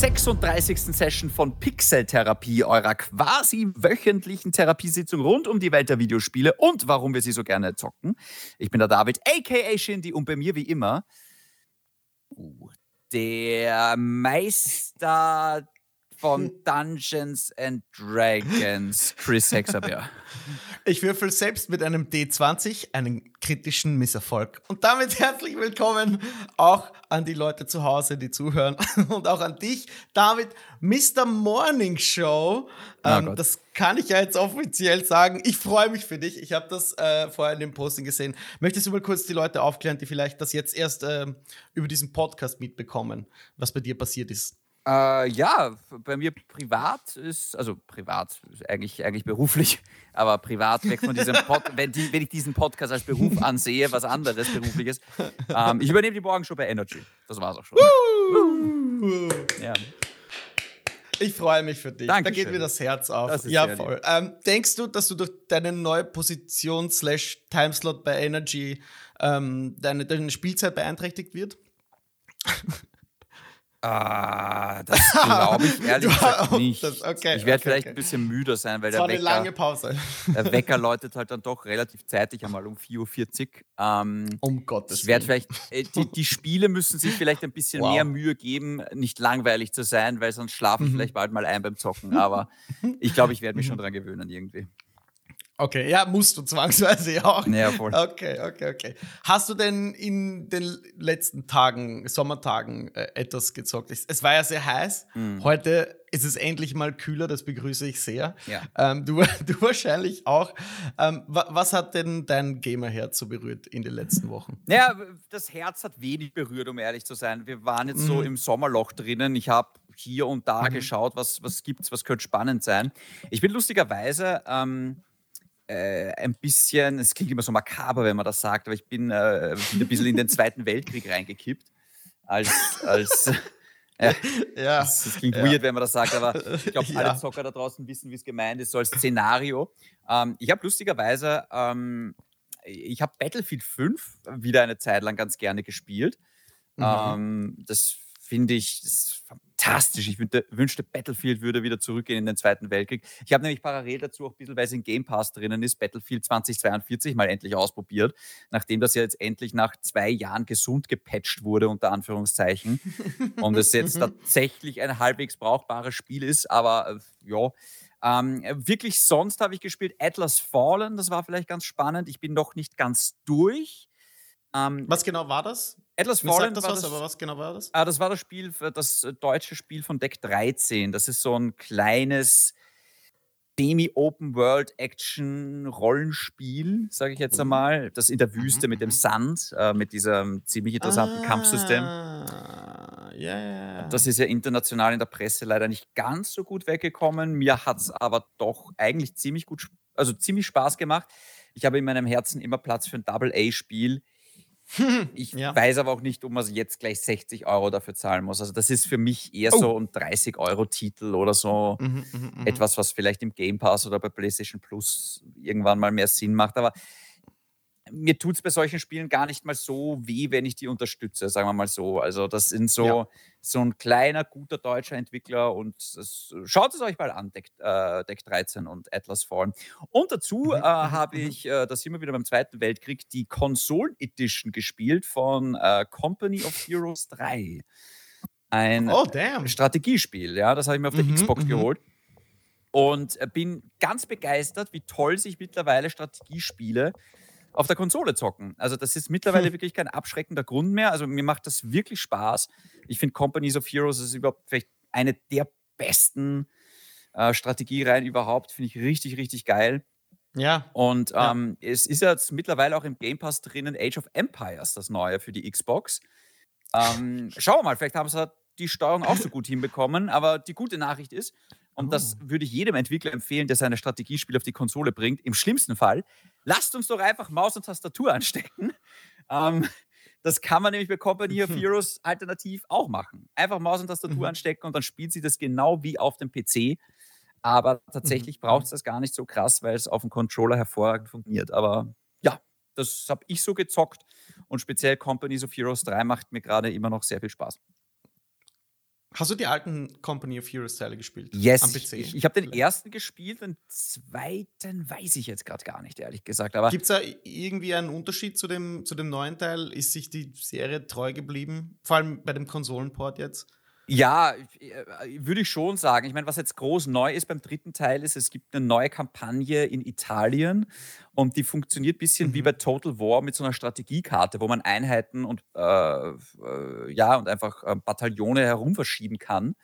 36. Session von Pixel-Therapie, eurer quasi wöchentlichen Therapiesitzung rund um die Welt der Videospiele und warum wir sie so gerne zocken. Ich bin der David, aka Shindy, und bei mir wie immer uh, der Meister von Dungeons and Dragons, Chris Hexabeer. Ich würfel selbst mit einem D20 einen kritischen Misserfolg. Und damit herzlich willkommen auch an die Leute zu Hause, die zuhören und auch an dich, David, Mr. Morning Show. Ähm, das kann ich ja jetzt offiziell sagen. Ich freue mich für dich. Ich habe das äh, vorher in dem Posting gesehen. Möchtest du mal kurz die Leute aufklären, die vielleicht das jetzt erst äh, über diesen Podcast mitbekommen, was bei dir passiert ist? Äh, ja, bei mir privat ist, also privat, eigentlich, eigentlich beruflich, aber privat weg von diesem Pod, wenn, die, wenn ich diesen Podcast als Beruf ansehe, was anderes berufliches. Ähm, ich übernehme die Morgenshow bei Energy. Das war's auch schon. ja. Ich freue mich für dich. Dankeschön. Da geht mir das Herz auf. Das ja, voll. Ähm, denkst du, dass du durch deine neue Position slash Timeslot bei Energy ähm, deine, deine Spielzeit beeinträchtigt wird? Ah, das glaube ich ehrlich gesagt nicht. Das, okay, ich werde okay, vielleicht okay. ein bisschen müder sein, weil das der Wecker, lange Pause. der Wecker läutet halt dann doch relativ zeitig, einmal um 4.40 Uhr. Ähm, um Gottes Willen. vielleicht, äh, die, die, Spiele müssen sich vielleicht ein bisschen wow. mehr Mühe geben, nicht langweilig zu sein, weil sonst schlafe ich mhm. vielleicht bald mal ein beim Zocken. Aber ich glaube, ich werde mich schon dran gewöhnen irgendwie. Okay, ja, musst du zwangsweise ja auch. Ja, voll. Okay, okay, okay. Hast du denn in den letzten Tagen, Sommertagen, äh, etwas gezockt? Es, war ja sehr heiß. Mhm. Heute ist es endlich mal kühler, das begrüße ich sehr. Ja. Ähm, du, du wahrscheinlich auch. Ähm, was hat denn dein Gamerherz so berührt in den letzten Wochen? Ja, das Herz hat wenig berührt, um ehrlich zu sein. Wir waren jetzt mhm. so im Sommerloch drinnen. Ich habe hier und da mhm. geschaut, was, was es, was könnte spannend sein. Ich bin lustigerweise. Ähm, äh, ein bisschen, es klingt immer so makaber, wenn man das sagt, aber ich bin, äh, bin ein bisschen in den Zweiten Weltkrieg reingekippt. Als, als ja, ja, das, das klingt ja. weird, wenn man das sagt, aber ich glaube, alle Zocker da draußen wissen, wie es gemeint ist, so als Szenario. Ähm, ich habe lustigerweise, ähm, ich habe Battlefield 5 wieder eine Zeit lang ganz gerne gespielt. Mhm. Ähm, das finde ich, das fantastisch. Ich wünschte, Battlefield würde wieder zurückgehen in den Zweiten Weltkrieg. Ich habe nämlich parallel dazu auch ein bisschen, weil es in Game Pass drinnen ist, Battlefield 2042 mal endlich ausprobiert, nachdem das ja jetzt endlich nach zwei Jahren gesund gepatcht wurde, unter Anführungszeichen. und es jetzt tatsächlich ein halbwegs brauchbares Spiel ist, aber äh, ja. Ähm, wirklich sonst habe ich gespielt Atlas Fallen, das war vielleicht ganz spannend. Ich bin noch nicht ganz durch. Ähm, Was genau war das? Atlas Fallen das war was, das, aber was genau war das? Ah, das war das Spiel, das deutsche Spiel von Deck 13. Das ist so ein kleines Semi-Open-World-Action-Rollenspiel, sage ich jetzt mhm. einmal. Das in der Wüste mit dem mhm. Sand, äh, mit diesem ziemlich interessanten ah, Kampfsystem. Yeah. Das ist ja international in der Presse leider nicht ganz so gut weggekommen. Mir hat es aber doch eigentlich ziemlich gut, also ziemlich Spaß gemacht. Ich habe in meinem Herzen immer Platz für ein Double-A-Spiel ich ja. weiß aber auch nicht, ob man jetzt gleich 60 Euro dafür zahlen muss. Also das ist für mich eher oh. so ein 30-Euro-Titel oder so mhm, mhm, mhm, etwas, was vielleicht im Game Pass oder bei PlayStation Plus irgendwann mal mehr Sinn macht. Aber mir tut es bei solchen Spielen gar nicht mal so weh, wenn ich die unterstütze, sagen wir mal so. Also das sind so, ja. so ein kleiner, guter deutscher Entwickler und das, schaut es euch mal an, Deck, äh, Deck 13 und Atlas Fallen. Und dazu mhm. äh, mhm, habe mhm. ich, äh, da sind wir wieder beim Zweiten Weltkrieg, die Konsolen Edition gespielt von äh, Company of Heroes 3. Ein oh, Strategiespiel, ja, das habe ich mir auf der mhm, Xbox geholt und äh, bin ganz begeistert, wie toll sich mittlerweile Strategiespiele auf der Konsole zocken. Also das ist mittlerweile hm. wirklich kein abschreckender Grund mehr. Also mir macht das wirklich Spaß. Ich finde Companies of Heroes ist überhaupt vielleicht eine der besten äh, Strategiereihen überhaupt. Finde ich richtig, richtig geil. Ja. Und ähm, ja. es ist jetzt mittlerweile auch im Game Pass drinnen Age of Empires, das neue für die Xbox. Ähm, schauen wir mal, vielleicht haben sie die Steuerung auch so gut hinbekommen. Aber die gute Nachricht ist, und oh. das würde ich jedem Entwickler empfehlen, der seine Strategiespiele auf die Konsole bringt, im schlimmsten Fall lasst uns doch einfach Maus und Tastatur anstecken. Ähm, das kann man nämlich bei Company of Heroes alternativ auch machen. Einfach Maus und Tastatur mhm. anstecken und dann spielt sie das genau wie auf dem PC. Aber tatsächlich mhm. braucht es das gar nicht so krass, weil es auf dem Controller hervorragend funktioniert. Aber ja, das habe ich so gezockt und speziell Companies of Heroes 3 macht mir gerade immer noch sehr viel Spaß. Hast du die alten Company of Heroes Teile gespielt? Yes. Am PC? Ich, ich habe den ersten gespielt, den zweiten weiß ich jetzt gerade gar nicht, ehrlich gesagt. Gibt es da irgendwie einen Unterschied zu dem, zu dem neuen Teil? Ist sich die Serie treu geblieben? Vor allem bei dem Konsolenport jetzt? Ja, äh, würde ich schon sagen. Ich meine, was jetzt groß neu ist beim dritten Teil, ist, es gibt eine neue Kampagne in Italien und die funktioniert ein bisschen mhm. wie bei Total War mit so einer Strategiekarte, wo man Einheiten und äh, äh, ja und einfach äh, Bataillone herumverschieben kann.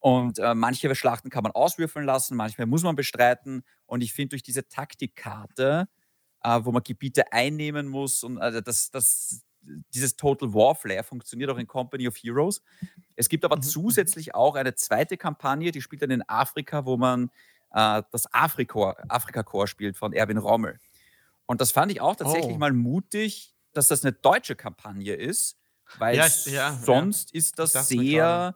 Und äh, manche Schlachten kann man auswürfeln lassen, manchmal muss man bestreiten. Und ich finde, durch diese Taktikkarte, äh, wo man Gebiete einnehmen muss, und also das, das, dieses Total War Flair funktioniert auch in Company of Heroes. Es gibt aber mhm. zusätzlich auch eine zweite Kampagne, die spielt dann in Afrika, wo man äh, das Afrika-Core spielt von Erwin Rommel. Und das fand ich auch tatsächlich oh. mal mutig, dass das eine deutsche Kampagne ist, weil ja, ja, sonst ja. ist das, sehr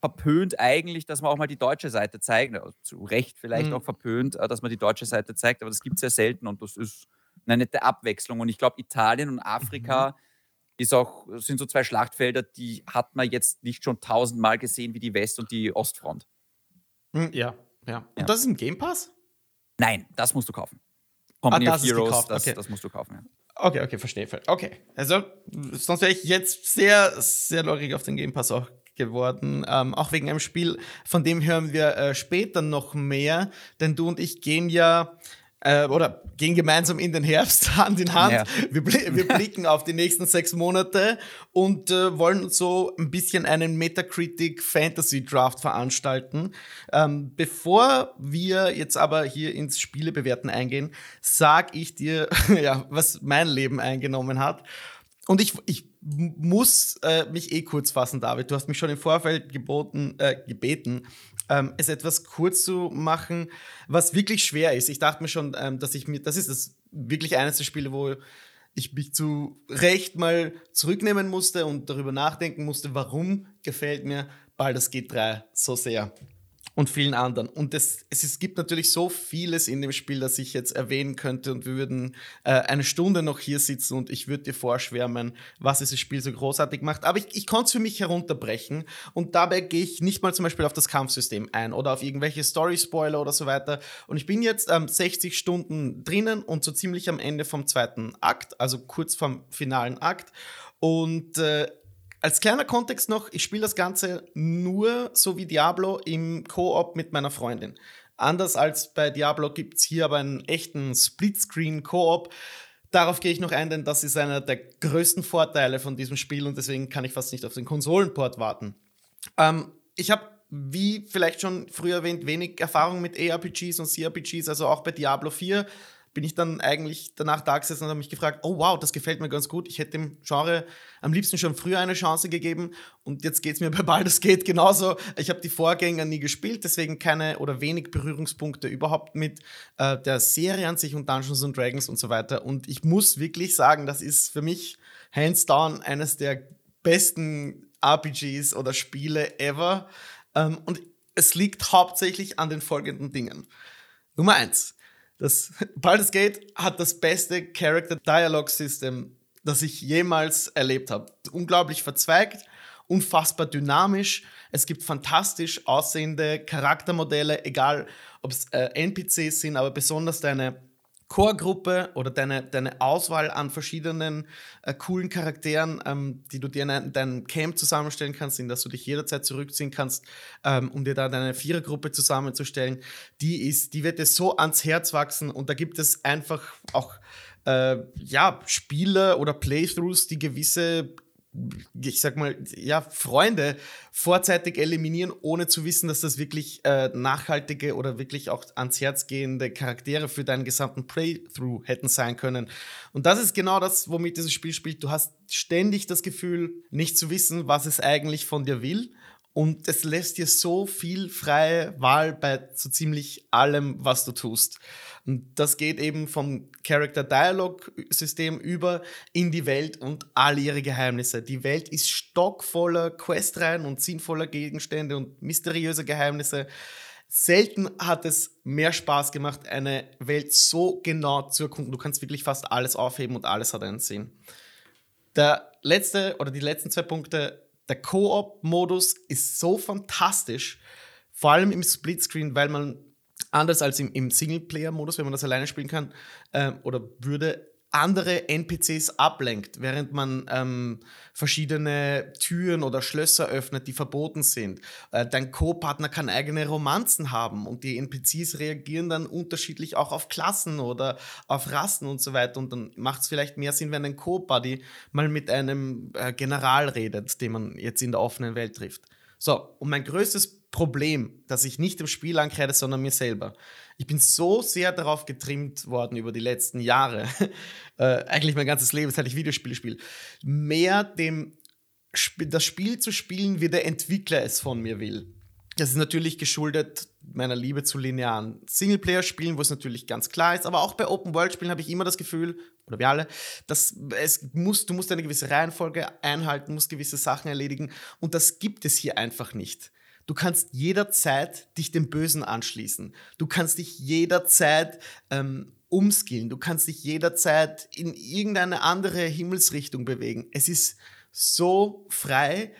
verpönt eigentlich, dass man auch mal die deutsche Seite zeigt. Also zu Recht vielleicht mhm. auch verpönt, äh, dass man die deutsche Seite zeigt, aber das gibt es sehr selten und das ist eine nette Abwechslung. Und ich glaube, Italien und Afrika mhm ist auch, sind so zwei Schlachtfelder, die hat man jetzt nicht schon tausendmal gesehen wie die West- und die Ostfront. Hm, ja, ja. Und ja. das ist im Game Pass? Nein, das musst du kaufen. Company ah, das of Heroes, das, okay. das, musst du kaufen, ja. Okay, okay, verstehe. Okay. Also, sonst wäre ich jetzt sehr, sehr lorig auf den Game Pass auch geworden. Ähm, auch wegen einem Spiel, von dem hören wir äh, später noch mehr. Denn du und ich gehen ja äh, oder gehen gemeinsam in den Herbst Hand in Hand. Ja. Wir, wir, blicken auf die nächsten sechs Monate und äh, wollen so ein bisschen einen Metacritic Fantasy Draft veranstalten. Ähm, bevor wir jetzt aber hier ins Spielebewerten eingehen, sag ich dir, ja, was mein Leben eingenommen hat. Und ich, ich muss äh, mich eh kurz fassen, David. Du hast mich schon im Vorfeld geboten, äh, gebeten, ähm, es etwas kurz zu machen, was wirklich schwer ist. Ich dachte mir schon, ähm, dass ich mir, das ist das wirklich eines der Spiele, wo ich mich zu Recht mal zurücknehmen musste und darüber nachdenken musste, warum gefällt mir Baldur's Gate 3 so sehr und vielen anderen. Und es, es, gibt natürlich so vieles in dem Spiel, das ich jetzt erwähnen könnte und wir würden äh, eine Stunde noch hier sitzen und ich würde dir vorschwärmen, was dieses Spiel so großartig macht. Aber ich, ich konnte es für mich herunterbrechen und dabei gehe ich nicht mal zum Beispiel auf das Kampfsystem ein oder auf irgendwelche Story-Spoiler oder so weiter. Und ich bin jetzt ähm, 60 Stunden drinnen und so ziemlich am Ende vom zweiten Akt, also kurz vom finalen Akt. Und äh, als kleiner Kontext noch, ich spiele das Ganze nur so wie Diablo im Koop mit meiner Freundin. Anders als bei Diablo gibt es hier aber einen echten Splitscreen-Koop. Darauf gehe ich noch ein, denn das ist einer der größten Vorteile von diesem Spiel und deswegen kann ich fast nicht auf den Konsolenport warten. Ähm, ich habe, wie vielleicht schon früher erwähnt, wenig Erfahrung mit ARPGs und CRPGs, also auch bei Diablo 4 bin ich dann eigentlich danach da gesessen und habe mich gefragt, oh wow, das gefällt mir ganz gut. Ich hätte dem Genre am liebsten schon früher eine Chance gegeben und jetzt geht es mir bei Baldur's Gate genauso. Ich habe die Vorgänger nie gespielt, deswegen keine oder wenig Berührungspunkte überhaupt mit äh, der Serie an sich und Dungeons and Dragons und so weiter. Und ich muss wirklich sagen, das ist für mich hands down eines der besten RPGs oder Spiele ever. Ähm, und es liegt hauptsächlich an den folgenden Dingen. Nummer eins das Baldur's Gate hat das beste Character Dialogue System, das ich jemals erlebt habe. Unglaublich verzweigt, unfassbar dynamisch. Es gibt fantastisch aussehende Charaktermodelle, egal ob es äh, NPCs sind, aber besonders deine Core-Gruppe oder deine, deine Auswahl an verschiedenen äh, coolen Charakteren, ähm, die du dir in deinem Camp zusammenstellen kannst, in das du dich jederzeit zurückziehen kannst, ähm, um dir da deine Vierergruppe zusammenzustellen, die ist, die wird dir so ans Herz wachsen und da gibt es einfach auch äh, ja, Spiele oder Playthroughs, die gewisse ich sag mal, ja, Freunde vorzeitig eliminieren, ohne zu wissen, dass das wirklich äh, nachhaltige oder wirklich auch ans Herz gehende Charaktere für deinen gesamten Playthrough hätten sein können. Und das ist genau das, womit dieses Spiel spielt. Du hast ständig das Gefühl, nicht zu wissen, was es eigentlich von dir will. Und es lässt dir so viel freie Wahl bei so ziemlich allem, was du tust. Und das geht eben vom Character Dialogue System über in die Welt und all ihre Geheimnisse. Die Welt ist stockvoller Questreihen und sinnvoller Gegenstände und mysteriöse Geheimnisse. Selten hat es mehr Spaß gemacht, eine Welt so genau zu erkunden. Du kannst wirklich fast alles aufheben und alles hat einen Sinn. Der letzte oder die letzten zwei Punkte der Koop-Modus ist so fantastisch, vor allem im Splitscreen, weil man anders als im, im Singleplayer-Modus, wenn man das alleine spielen kann äh, oder würde, andere NPCs ablenkt, während man ähm, verschiedene Türen oder Schlösser öffnet, die verboten sind. Äh, dein Co-Partner kann eigene Romanzen haben und die NPCs reagieren dann unterschiedlich auch auf Klassen oder auf Rassen und so weiter. Und dann macht es vielleicht mehr Sinn, wenn ein Co-Buddy mal mit einem äh, General redet, den man jetzt in der offenen Welt trifft. So, und mein größtes Problem, das ich nicht im Spiel ankreide, sondern mir selber. Ich bin so sehr darauf getrimmt worden über die letzten Jahre, äh, eigentlich mein ganzes Leben, seit ich Videospiele spiele, mehr dem Sp das Spiel zu spielen, wie der Entwickler es von mir will. Das ist natürlich geschuldet meiner Liebe zu linearen Singleplayer-Spielen, wo es natürlich ganz klar ist, aber auch bei Open-World-Spielen habe ich immer das Gefühl, oder wir alle, dass es muss, du musst eine gewisse Reihenfolge einhalten, musst gewisse Sachen erledigen und das gibt es hier einfach nicht. Du kannst jederzeit dich dem Bösen anschließen. Du kannst dich jederzeit ähm, umskillen. Du kannst dich jederzeit in irgendeine andere Himmelsrichtung bewegen. Es ist so frei.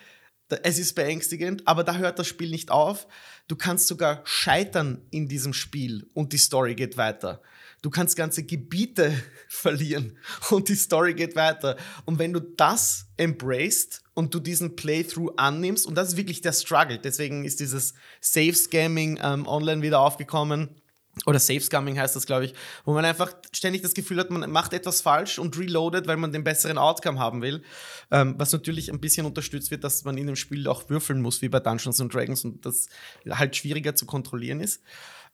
Es ist beängstigend, aber da hört das Spiel nicht auf. Du kannst sogar scheitern in diesem Spiel und die Story geht weiter. Du kannst ganze Gebiete verlieren und die Story geht weiter. Und wenn du das embraced und du diesen Playthrough annimmst, und das ist wirklich der Struggle, deswegen ist dieses Safe-Scamming ähm, online wieder aufgekommen. Oder Safe-Scamming heißt das, glaube ich, wo man einfach ständig das Gefühl hat, man macht etwas falsch und reloadet, weil man den besseren Outcome haben will. Ähm, was natürlich ein bisschen unterstützt wird, dass man in dem Spiel auch würfeln muss, wie bei Dungeons Dragons, und das halt schwieriger zu kontrollieren ist.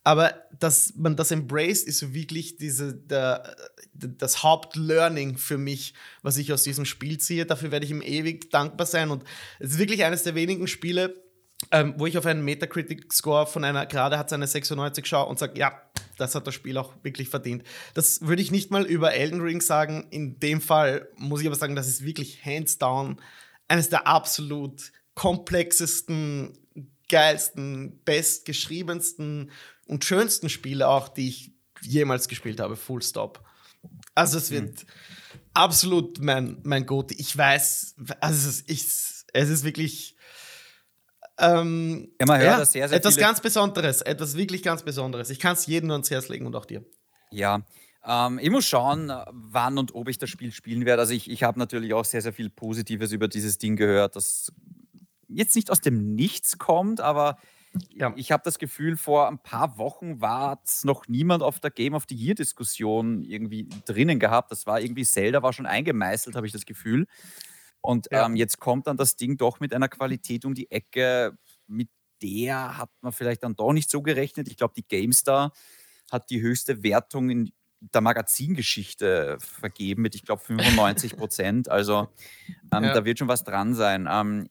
Aber dass man das embraced, ist wirklich diese, der, das Hauptlearning für mich, was ich aus diesem Spiel ziehe. Dafür werde ich ihm ewig dankbar sein. Und es ist wirklich eines der wenigen Spiele, ähm, wo ich auf einen Metacritic-Score von einer, gerade hat seine 96 schaue und sage, ja, das hat das Spiel auch wirklich verdient. Das würde ich nicht mal über Elden Ring sagen. In dem Fall muss ich aber sagen, das ist wirklich hands down eines der absolut komplexesten, geilsten, bestgeschriebensten und schönsten Spiele auch, die ich jemals gespielt habe. Full Stop. Also es wird mhm. absolut mein, mein Gott. Ich weiß, also es ist, es ist wirklich ähm, ja, man hört ja, sehr, sehr etwas ganz Besonderes, etwas wirklich ganz Besonderes. Ich kann es jedem nur ans Herz legen und auch dir. Ja, ähm, ich muss schauen, wann und ob ich das Spiel spielen werde. Also ich, ich habe natürlich auch sehr, sehr viel Positives über dieses Ding gehört, das jetzt nicht aus dem Nichts kommt, aber ja. Ich habe das Gefühl, vor ein paar Wochen war es noch niemand auf der Game of the Year-Diskussion irgendwie drinnen gehabt. Das war irgendwie, Zelda war schon eingemeißelt, habe ich das Gefühl. Und ja. ähm, jetzt kommt dann das Ding doch mit einer Qualität um die Ecke, mit der hat man vielleicht dann doch nicht so gerechnet. Ich glaube, die GameStar hat die höchste Wertung in der Magazingeschichte vergeben mit, ich glaube, 95 Prozent. Also ähm, ja. da wird schon was dran sein. Ähm,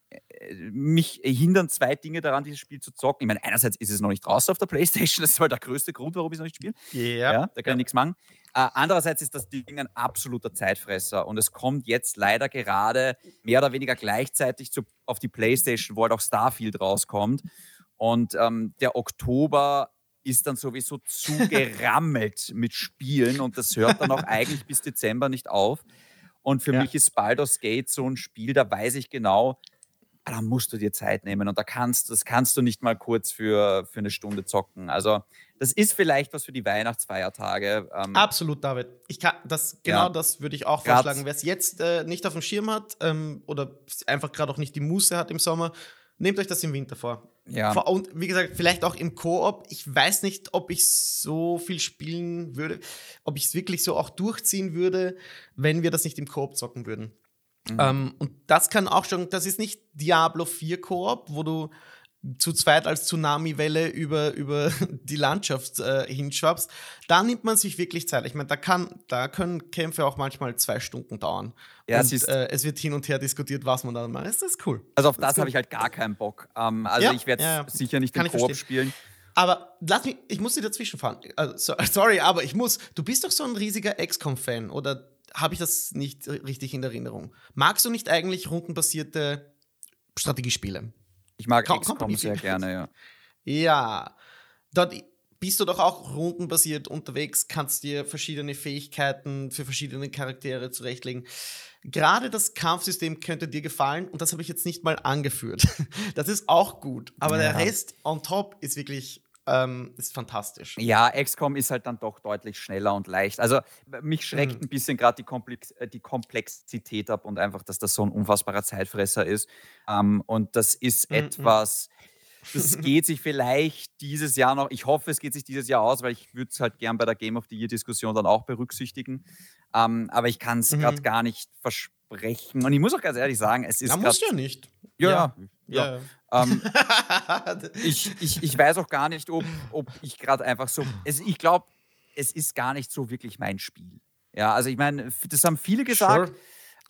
mich hindern zwei Dinge daran, dieses Spiel zu zocken. Ich meine, einerseits ist es noch nicht draußen auf der Playstation, das ist halt der größte Grund, warum ich es noch nicht spiele. Yeah. Ja, da kann ja. ich nichts machen. Äh, andererseits ist das Ding ein absoluter Zeitfresser und es kommt jetzt leider gerade mehr oder weniger gleichzeitig zu, auf die Playstation, wo halt auch Starfield rauskommt. Und ähm, der Oktober ist dann sowieso zugerammelt mit Spielen und das hört dann auch eigentlich bis Dezember nicht auf. Und für ja. mich ist Baldur's Gate so ein Spiel, da weiß ich genau, da musst du dir Zeit nehmen und da kannst, das kannst du nicht mal kurz für, für eine Stunde zocken. Also das ist vielleicht was für die Weihnachtsfeiertage. Ähm, Absolut, David. Ich kann das genau ja. das würde ich auch vorschlagen. Wer es jetzt äh, nicht auf dem Schirm hat ähm, oder einfach gerade auch nicht die Muße hat im Sommer, nehmt euch das im Winter vor. Ja. Und wie gesagt, vielleicht auch im Koop. Ich weiß nicht, ob ich so viel spielen würde, ob ich es wirklich so auch durchziehen würde, wenn wir das nicht im Koop zocken würden. Mhm. Ähm, und das kann auch schon, das ist nicht Diablo 4 Koop, wo du zu zweit als Tsunami-Welle über, über die Landschaft äh, hinschwappst. Da nimmt man sich wirklich Zeit. Ich meine, da, da können Kämpfe auch manchmal zwei Stunden dauern. Ja, und es, äh, es, wird hin und her diskutiert, was man dann macht. Das ist cool. Also auf das, das habe ich halt gar keinen Bock. Ähm, also ja, ich werde ja, sicher nicht im Koop spielen. Aber lass mich, ich muss dir dazwischen fahren. Also, sorry, aber ich muss. Du bist doch so ein riesiger XCOM-Fan oder habe ich das nicht richtig in Erinnerung. Magst du nicht eigentlich rundenbasierte Strategiespiele? Ich mag komm, XCOM sehr gerne, ja. Ja. Dort bist du doch auch rundenbasiert unterwegs, kannst dir verschiedene Fähigkeiten für verschiedene Charaktere zurechtlegen. Gerade das Kampfsystem könnte dir gefallen und das habe ich jetzt nicht mal angeführt. Das ist auch gut, aber ja. der Rest on top ist wirklich ähm, ist fantastisch. Ja, XCOM ist halt dann doch deutlich schneller und leicht. Also mich schreckt mhm. ein bisschen gerade die, Komplex äh, die, Komplexität ab und einfach, dass das so ein unfassbarer Zeitfresser ist. Ähm, und das ist mhm. etwas, das geht sich vielleicht dieses Jahr noch, ich hoffe, es geht sich dieses Jahr aus, weil ich würde es halt gern bei der Game of the Year-Diskussion dann auch berücksichtigen. Ähm, aber ich kann es mhm. gerade gar nicht versprechen. Und ich muss auch ganz ehrlich sagen, es ist. Musst du ja nicht. Ja, ja. ja. ja. Ähm, ich, ich, ich weiß auch gar nicht, ob, ob ich gerade einfach so. Es, ich glaube, es ist gar nicht so wirklich mein Spiel. Ja, also ich meine, das haben viele gesagt. Sure.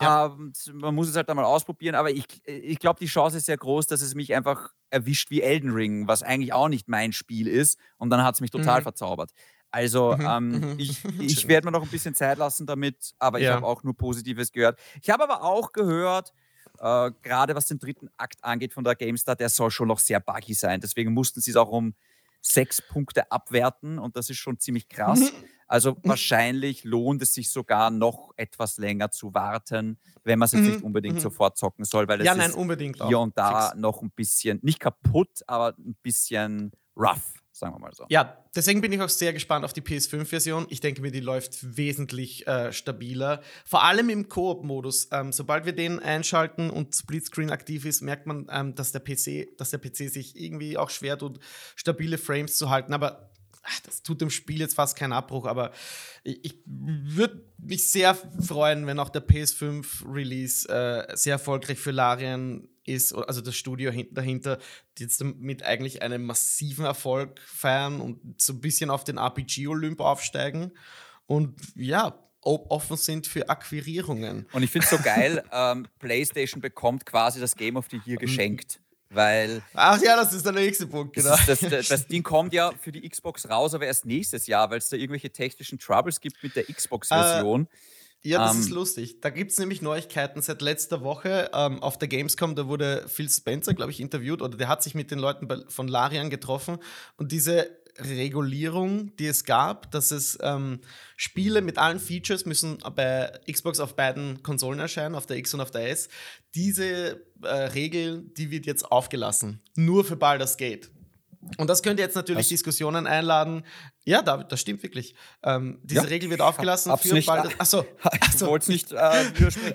Ja. Ähm, man muss es halt einmal ausprobieren, aber ich, ich glaube, die Chance ist sehr groß, dass es mich einfach erwischt wie Elden Ring, was eigentlich auch nicht mein Spiel ist. Und dann hat es mich total mhm. verzaubert. Also mhm. ähm, mhm. ich, ich werde mir noch ein bisschen Zeit lassen damit, aber ja. ich habe auch nur Positives gehört. Ich habe aber auch gehört, äh, gerade was den dritten Akt angeht von der GameStar, der soll schon noch sehr buggy sein. Deswegen mussten sie es auch um sechs Punkte abwerten und das ist schon ziemlich krass. Mhm. Also wahrscheinlich lohnt es sich sogar noch etwas länger zu warten, wenn man es jetzt mhm. nicht unbedingt mhm. sofort zocken soll, weil es ja, nein, ist hier und da noch ein bisschen, nicht kaputt, aber ein bisschen rough sagen wir mal so. Ja, deswegen bin ich auch sehr gespannt auf die PS5-Version. Ich denke mir, die läuft wesentlich äh, stabiler. Vor allem im Koop-Modus. Ähm, sobald wir den einschalten und Splitscreen aktiv ist, merkt man, ähm, dass, der PC, dass der PC sich irgendwie auch schwer tut, stabile Frames zu halten. Aber ach, das tut dem Spiel jetzt fast keinen Abbruch. Aber ich, ich würde mich sehr freuen, wenn auch der PS5-Release äh, sehr erfolgreich für Larian ist, also das Studio dahinter, die jetzt mit eigentlich einem massiven Erfolg feiern und so ein bisschen auf den RPG-Olymp aufsteigen. Und ja, offen sind für Akquirierungen. Und ich finde es so geil, ähm, PlayStation bekommt quasi das Game of the Year geschenkt. Weil. Ach ja, das ist der nächste Punkt, genau. Das, das, das, Ding kommt ja für die Xbox raus, aber erst nächstes Jahr, weil es da irgendwelche technischen Troubles gibt mit der Xbox-Version. Äh, ja, das um, ist ähm, lustig. Da gibt es nämlich Neuigkeiten seit letzter Woche. Ähm, auf der Gamescom, da wurde Phil Spencer, glaube ich, interviewt oder der hat sich mit den Leuten bei, von Larian getroffen. Und diese Regulierung, die es gab, dass es ähm, Spiele mit allen Features müssen bei Xbox auf beiden Konsolen erscheinen, auf der X und auf der S. Diese äh, Regel, die wird jetzt aufgelassen. Nur für Baldur's Gate. Und das könnte jetzt natürlich Was? Diskussionen einladen. Ja, David, das stimmt wirklich. Ähm, diese ja, Regel wird aufgelassen für nicht, bald. Achso, ich wollte es nicht äh,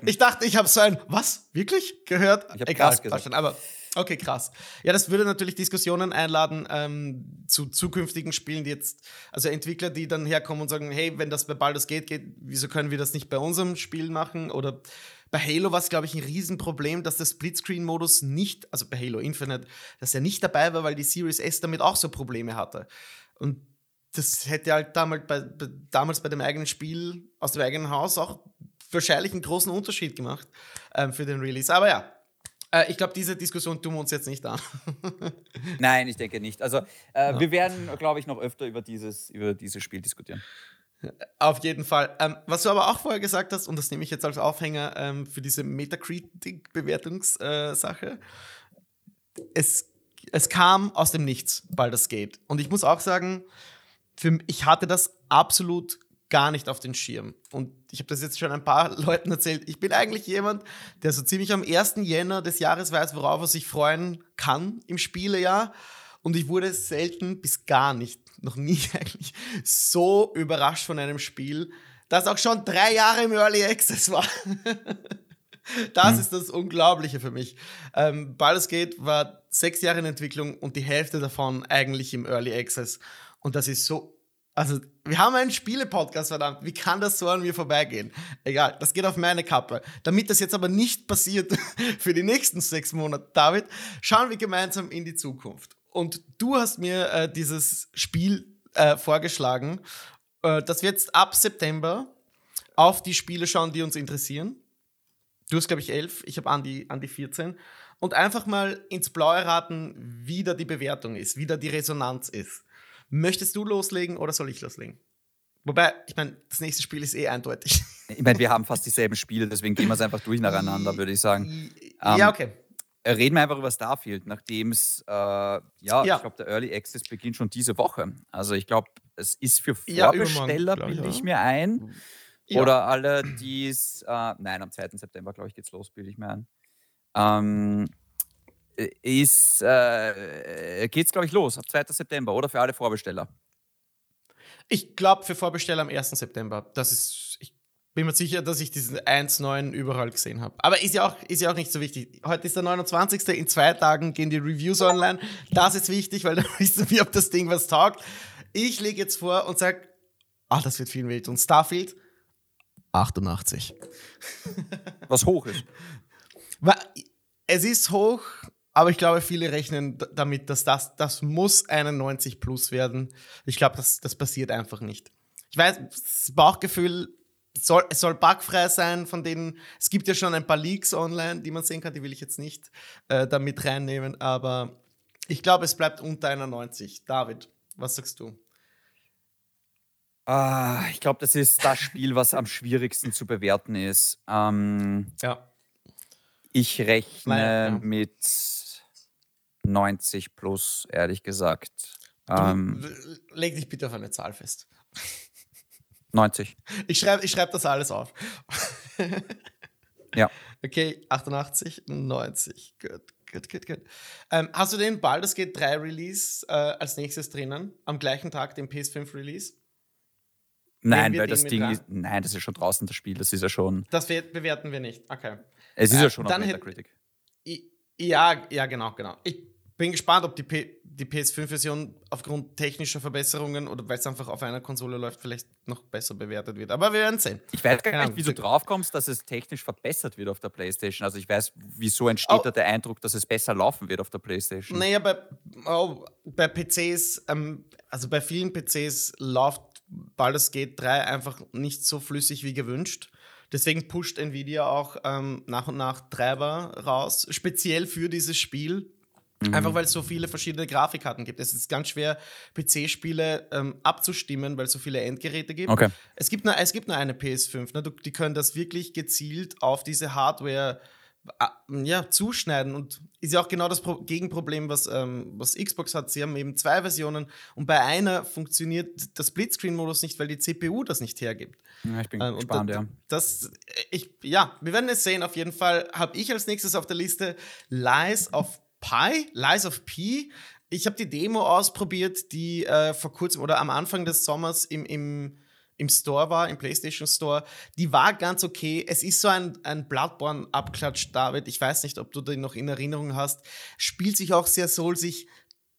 Ich dachte, ich habe so ein Was? Wirklich? Gehört? Ich habe krass gesagt. Aber okay, krass. Ja, das würde natürlich Diskussionen einladen ähm, zu zukünftigen Spielen, die jetzt, also Entwickler, die dann herkommen und sagen, hey, wenn das bei Baldur's Gate geht, wieso können wir das nicht bei unserem Spiel machen? Oder bei Halo war es, glaube ich, ein Riesenproblem, dass der Splitscreen-Modus nicht, also bei Halo Infinite, dass er nicht dabei war, weil die Series S damit auch so Probleme hatte. Und das hätte halt damals bei, damals bei dem eigenen Spiel aus dem eigenen Haus auch wahrscheinlich einen großen Unterschied gemacht ähm, für den Release. Aber ja, äh, ich glaube, diese Diskussion tun wir uns jetzt nicht an. Nein, ich denke nicht. Also, äh, ja. wir werden, glaube ich, noch öfter über dieses, über dieses Spiel diskutieren. Auf jeden Fall. Ähm, was du aber auch vorher gesagt hast, und das nehme ich jetzt als Aufhänger ähm, für diese Metacritic-Bewertungssache, äh, es, es kam aus dem Nichts, Baldur's Gate. Und ich muss auch sagen, für, ich hatte das absolut gar nicht auf den Schirm. Und ich habe das jetzt schon ein paar Leuten erzählt. Ich bin eigentlich jemand, der so ziemlich am 1. Jänner des Jahres weiß, worauf er sich freuen kann im Spielejahr. Und ich wurde selten bis gar nicht noch nie eigentlich so überrascht von einem Spiel, das auch schon drei Jahre im Early Access war. das mhm. ist das Unglaubliche für mich. Ähm, Baldur's Gate war sechs Jahre in Entwicklung und die Hälfte davon eigentlich im Early Access. Und das ist so. Also, wir haben einen Spiele-Podcast, verdammt. Wie kann das so an mir vorbeigehen? Egal, das geht auf meine Kappe. Damit das jetzt aber nicht passiert für die nächsten sechs Monate, David, schauen wir gemeinsam in die Zukunft. Und du hast mir äh, dieses Spiel äh, vorgeschlagen, äh, dass wir jetzt ab September auf die Spiele schauen, die uns interessieren. Du hast, glaube ich, elf, ich habe an die, an die 14. Und einfach mal ins Blaue raten, wie da die Bewertung ist, wie da die Resonanz ist. Möchtest du loslegen oder soll ich loslegen? Wobei, ich meine, das nächste Spiel ist eh eindeutig. Ich meine, wir haben fast dieselben Spiele, deswegen gehen wir es einfach durch nacheinander, würde ich sagen. Ja, ähm, okay. reden wir einfach über Starfield, nachdem es, äh, ja, ja, ich glaube, der Early Access beginnt schon diese Woche. Also ich glaube, es ist für Vorbesteller, ja, bilde ich mir ein. Ja. Oder alle, die es, äh, nein, am 2. September, glaube ich, geht es los, bilde ich mir ein. Ähm, ist, äh, geht es, glaube ich, los, ab 2. September, oder für alle Vorbesteller? Ich glaube, für Vorbesteller am 1. September. Das ist, ich bin mir sicher, dass ich diesen 1.9 überall gesehen habe. Aber ist ja, auch, ist ja auch nicht so wichtig. Heute ist der 29. In zwei Tagen gehen die Reviews online. Das ist wichtig, weil dann wissen wir, ob das Ding was taugt. Ich lege jetzt vor und sage, ach, das wird viel wild. Und Starfield 88. Was hoch ist. Es ist hoch, aber ich glaube, viele rechnen damit, dass das, das muss eine 90 plus werden. Ich glaube, das, das passiert einfach nicht. Ich weiß, das Bauchgefühl soll, es soll bugfrei sein, von denen, es gibt ja schon ein paar Leaks online, die man sehen kann, die will ich jetzt nicht äh, da mit reinnehmen, aber ich glaube, es bleibt unter einer 90. David, was sagst du? Ah, ich glaube, das ist das Spiel, was am schwierigsten zu bewerten ist. Ähm, ja. Ich rechne Nein, ja. mit 90 plus, ehrlich gesagt. Ähm, leg dich bitte auf eine Zahl fest. 90. Ich schreibe ich schreib das alles auf. ja. Okay, 88, 90. Gut, gut, gut, gut. Ähm, hast du den Baldur's Gate 3 Release äh, als nächstes drinnen? Am gleichen Tag, den PS5 Release? Nein, weil das Ding ist, nein, das ist schon draußen das Spiel, das ist ja schon. Das bewerten wir nicht. Okay. Es ist äh, ja schon auf Metacritic. Ja, ja, genau, genau. Ich bin gespannt, ob die, P die PS5-Version aufgrund technischer Verbesserungen oder weil es einfach auf einer Konsole läuft, vielleicht noch besser bewertet wird. Aber wir werden sehen. Ich weiß gar nicht, wie du drauf kommst, dass es technisch verbessert wird auf der PlayStation. Also ich weiß, wieso entsteht oh. da der Eindruck, dass es besser laufen wird auf der PlayStation. Naja, bei, oh, bei PCs, ähm, also bei vielen PCs läuft Baldur's Gate 3 einfach nicht so flüssig wie gewünscht. Deswegen pusht Nvidia auch ähm, nach und nach Treiber raus, speziell für dieses Spiel. Mhm. Einfach weil es so viele verschiedene Grafikkarten gibt. Es ist ganz schwer, PC-Spiele ähm, abzustimmen, weil es so viele Endgeräte gibt. Okay. Es, gibt nur, es gibt nur eine PS5. Ne? Die können das wirklich gezielt auf diese Hardware Ah, ja, zuschneiden. Und ist ja auch genau das Pro Gegenproblem, was, ähm, was Xbox hat. Sie haben eben zwei Versionen und bei einer funktioniert der Splitscreen-Modus nicht, weil die CPU das nicht hergibt. Ja, ich bin ähm, gespannt, da, ja. Das, ich, ja, wir werden es sehen. Auf jeden Fall habe ich als nächstes auf der Liste Lies of Pi, Lies of P. Ich habe die Demo ausprobiert, die äh, vor kurzem oder am Anfang des Sommers im, im im Store war, im PlayStation Store, die war ganz okay. Es ist so ein, ein Bloodborne-Abklatsch, David. Ich weiß nicht, ob du den noch in Erinnerung hast. Spielt sich auch sehr soulsig,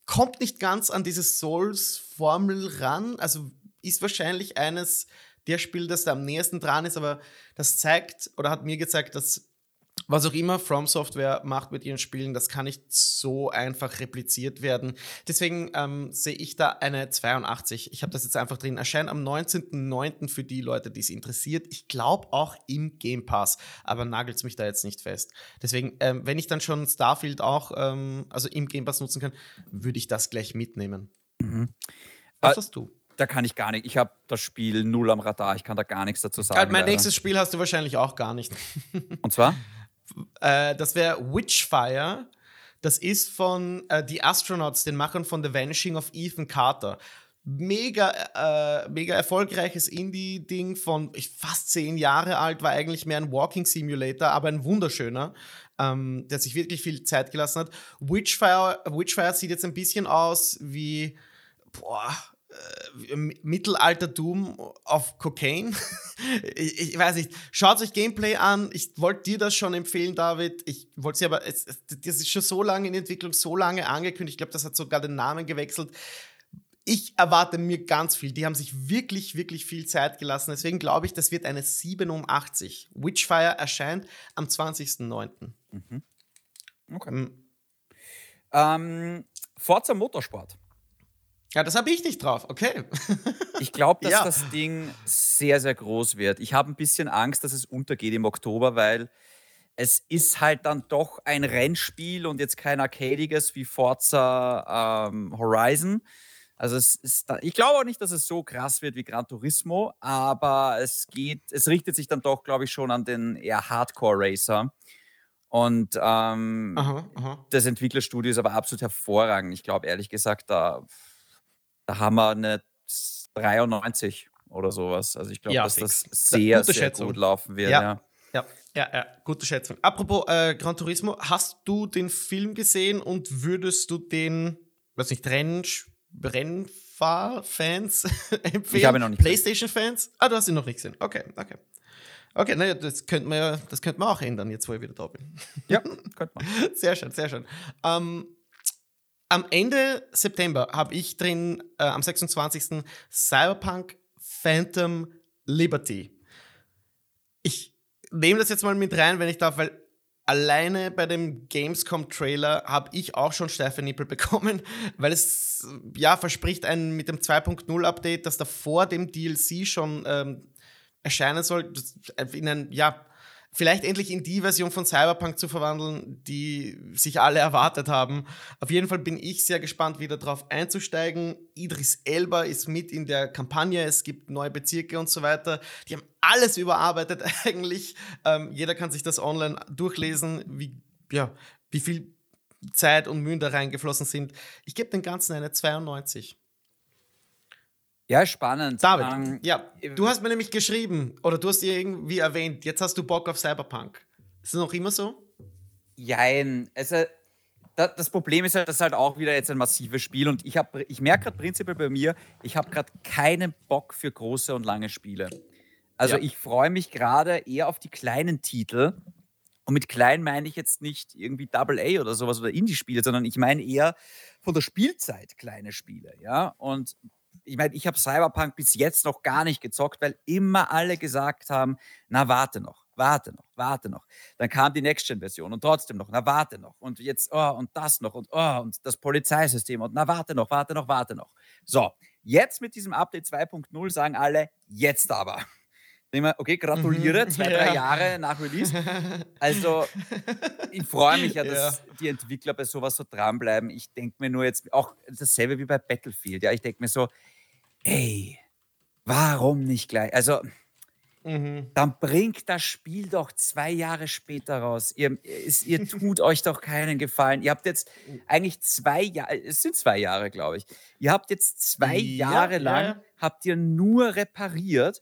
kommt nicht ganz an diese Souls-Formel ran. Also ist wahrscheinlich eines der Spiele, das da am nächsten dran ist, aber das zeigt oder hat mir gezeigt, dass was auch immer From Software macht mit ihren Spielen, das kann nicht so einfach repliziert werden. Deswegen ähm, sehe ich da eine 82. Ich habe das jetzt einfach drin. Erscheint am 19.09. für die Leute, die es interessiert. Ich glaube auch im Game Pass, aber nagelt mich da jetzt nicht fest. Deswegen, ähm, wenn ich dann schon Starfield auch, ähm, also im Game Pass nutzen kann, würde ich das gleich mitnehmen. Mhm. Was äh, hast du? Da kann ich gar nicht. Ich habe das Spiel null am Radar. Ich kann da gar nichts dazu sagen. mein leider. nächstes Spiel hast du wahrscheinlich auch gar nicht. Und zwar? Äh, das wäre Witchfire. Das ist von äh, The Astronauts, den Machern von The Vanishing of Ethan Carter. Mega, äh, mega erfolgreiches Indie-Ding von fast zehn Jahre alt, war eigentlich mehr ein Walking Simulator, aber ein wunderschöner, ähm, der sich wirklich viel Zeit gelassen hat. Witchfire, Witchfire sieht jetzt ein bisschen aus wie, boah, Mittelaltertum auf Cocaine. ich, ich, weiß nicht. Schaut euch Gameplay an. Ich wollte dir das schon empfehlen, David. Ich wollte sie aber, es, das ist schon so lange in Entwicklung, so lange angekündigt. Ich glaube, das hat sogar den Namen gewechselt. Ich erwarte mir ganz viel. Die haben sich wirklich, wirklich viel Zeit gelassen. Deswegen glaube ich, das wird eine 87. Witchfire erscheint am 20.09. Mhm. Okay. Mhm. Ähm, Forza Motorsport. Ja, das habe ich nicht drauf. Okay. ich glaube, dass ja. das Ding sehr, sehr groß wird. Ich habe ein bisschen Angst, dass es untergeht im Oktober, weil es ist halt dann doch ein Rennspiel und jetzt kein arcadiges wie Forza ähm, Horizon. Also es ist ich glaube auch nicht, dass es so krass wird wie Gran Turismo, aber es geht, es richtet sich dann doch, glaube ich, schon an den eher Hardcore-Racer. Und ähm, aha, aha. das Entwicklerstudio ist aber absolut hervorragend. Ich glaube, ehrlich gesagt, da, da haben wir eine 93 oder sowas. Also ich glaube, ja, dass fix. das sehr, sehr Schätzung. gut laufen wird. Ja. ja. Ja, ja, ja, gute Schätzung. Apropos äh, Gran Turismo, hast du den Film gesehen und würdest du den, weiß nicht, Renn, Rennfahr-Fans empfehlen? Ich habe ihn noch nicht PlayStation-Fans? Ah, du hast ihn noch nicht gesehen. Okay, okay. Okay, naja, das könnte man ja, das könnte man auch ändern, jetzt wo ich wieder da bin. Ja, könnte man. Sehr schön, sehr schön. Ähm, am Ende September habe ich drin, äh, am 26. Cyberpunk Phantom Liberty. Ich nehme das jetzt mal mit rein, wenn ich darf, weil alleine bei dem Gamescom-Trailer habe ich auch schon steife Nippel bekommen, weil es ja verspricht ein mit dem 2.0-Update, das da vor dem DLC schon ähm, erscheinen soll, in ein, ja, vielleicht endlich in die Version von Cyberpunk zu verwandeln, die sich alle erwartet haben. Auf jeden Fall bin ich sehr gespannt, wieder darauf einzusteigen. Idris Elba ist mit in der Kampagne, es gibt neue Bezirke und so weiter. Die haben alles überarbeitet eigentlich. Ähm, jeder kann sich das online durchlesen, wie, ja, wie viel Zeit und Mühen da reingeflossen sind. Ich gebe den Ganzen eine 92. Ja, spannend. David, ähm, ja, du hast mir nämlich geschrieben oder du hast dir irgendwie erwähnt, jetzt hast du Bock auf Cyberpunk. Ist das noch immer so? Jein. Also, das Problem ist halt, das ist halt auch wieder jetzt ein massives Spiel und ich, ich merke gerade prinzipiell bei mir, ich habe gerade keinen Bock für große und lange Spiele. Also ja. ich freue mich gerade eher auf die kleinen Titel. Und mit klein meine ich jetzt nicht irgendwie Double A oder sowas oder Indie-Spiele, sondern ich meine eher von der Spielzeit kleine Spiele, ja. Und ich meine, ich habe Cyberpunk bis jetzt noch gar nicht gezockt, weil immer alle gesagt haben, na warte noch, warte noch, warte noch. Dann kam die Next-Gen-Version und trotzdem noch, na warte noch. Und jetzt, oh, und das noch und oh, und das Polizeisystem und na warte noch, warte noch, warte noch. So, jetzt mit diesem Update 2.0 sagen alle, jetzt aber. Okay, gratuliere, mhm. zwei, drei ja. Jahre nach Release. Also, ich freue mich ja, dass ja. die Entwickler bei sowas so dranbleiben. Ich denke mir nur jetzt, auch dasselbe wie bei Battlefield, ja, ich denke mir so, ey, warum nicht gleich? Also, mhm. dann bringt das Spiel doch zwei Jahre später raus. Ihr, ihr tut euch doch keinen Gefallen. Ihr habt jetzt eigentlich zwei Jahre, es sind zwei Jahre, glaube ich. Ihr habt jetzt zwei ja, Jahre lang, ja. habt ihr nur repariert.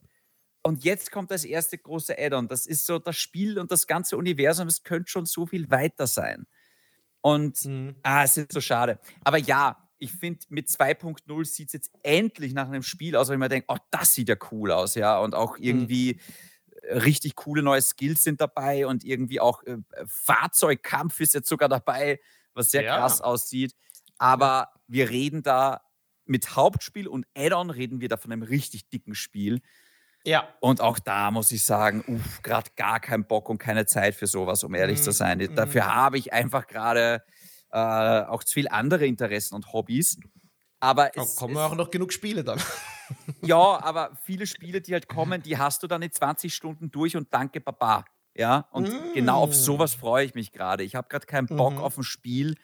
Und jetzt kommt das erste große Add-on. Das ist so das Spiel und das ganze Universum. Es könnte schon so viel weiter sein. Und mhm. ah, es ist so schade. Aber ja, ich finde, mit 2.0 sieht es jetzt endlich nach einem Spiel aus, wo ich mir denke, oh, das sieht ja cool aus, ja. Und auch mhm. irgendwie mhm. richtig coole neue Skills sind dabei und irgendwie auch äh, Fahrzeugkampf ist jetzt sogar dabei, was sehr ja. krass aussieht. Aber wir reden da mit Hauptspiel und Add-on reden wir da von einem richtig dicken Spiel. Ja. Und auch da muss ich sagen, uff, gerade gar keinen Bock und keine Zeit für sowas, um ehrlich mhm. zu sein. Mhm. Dafür habe ich einfach gerade äh, auch zu viele andere Interessen und Hobbys. Aber da kommen auch noch genug Spiele dann. ja, aber viele Spiele, die halt kommen, die hast du dann in 20 Stunden durch und danke, Baba. Ja, und mm. genau auf sowas freue ich mich gerade. Ich habe gerade keinen Bock mhm. auf ein Spiel,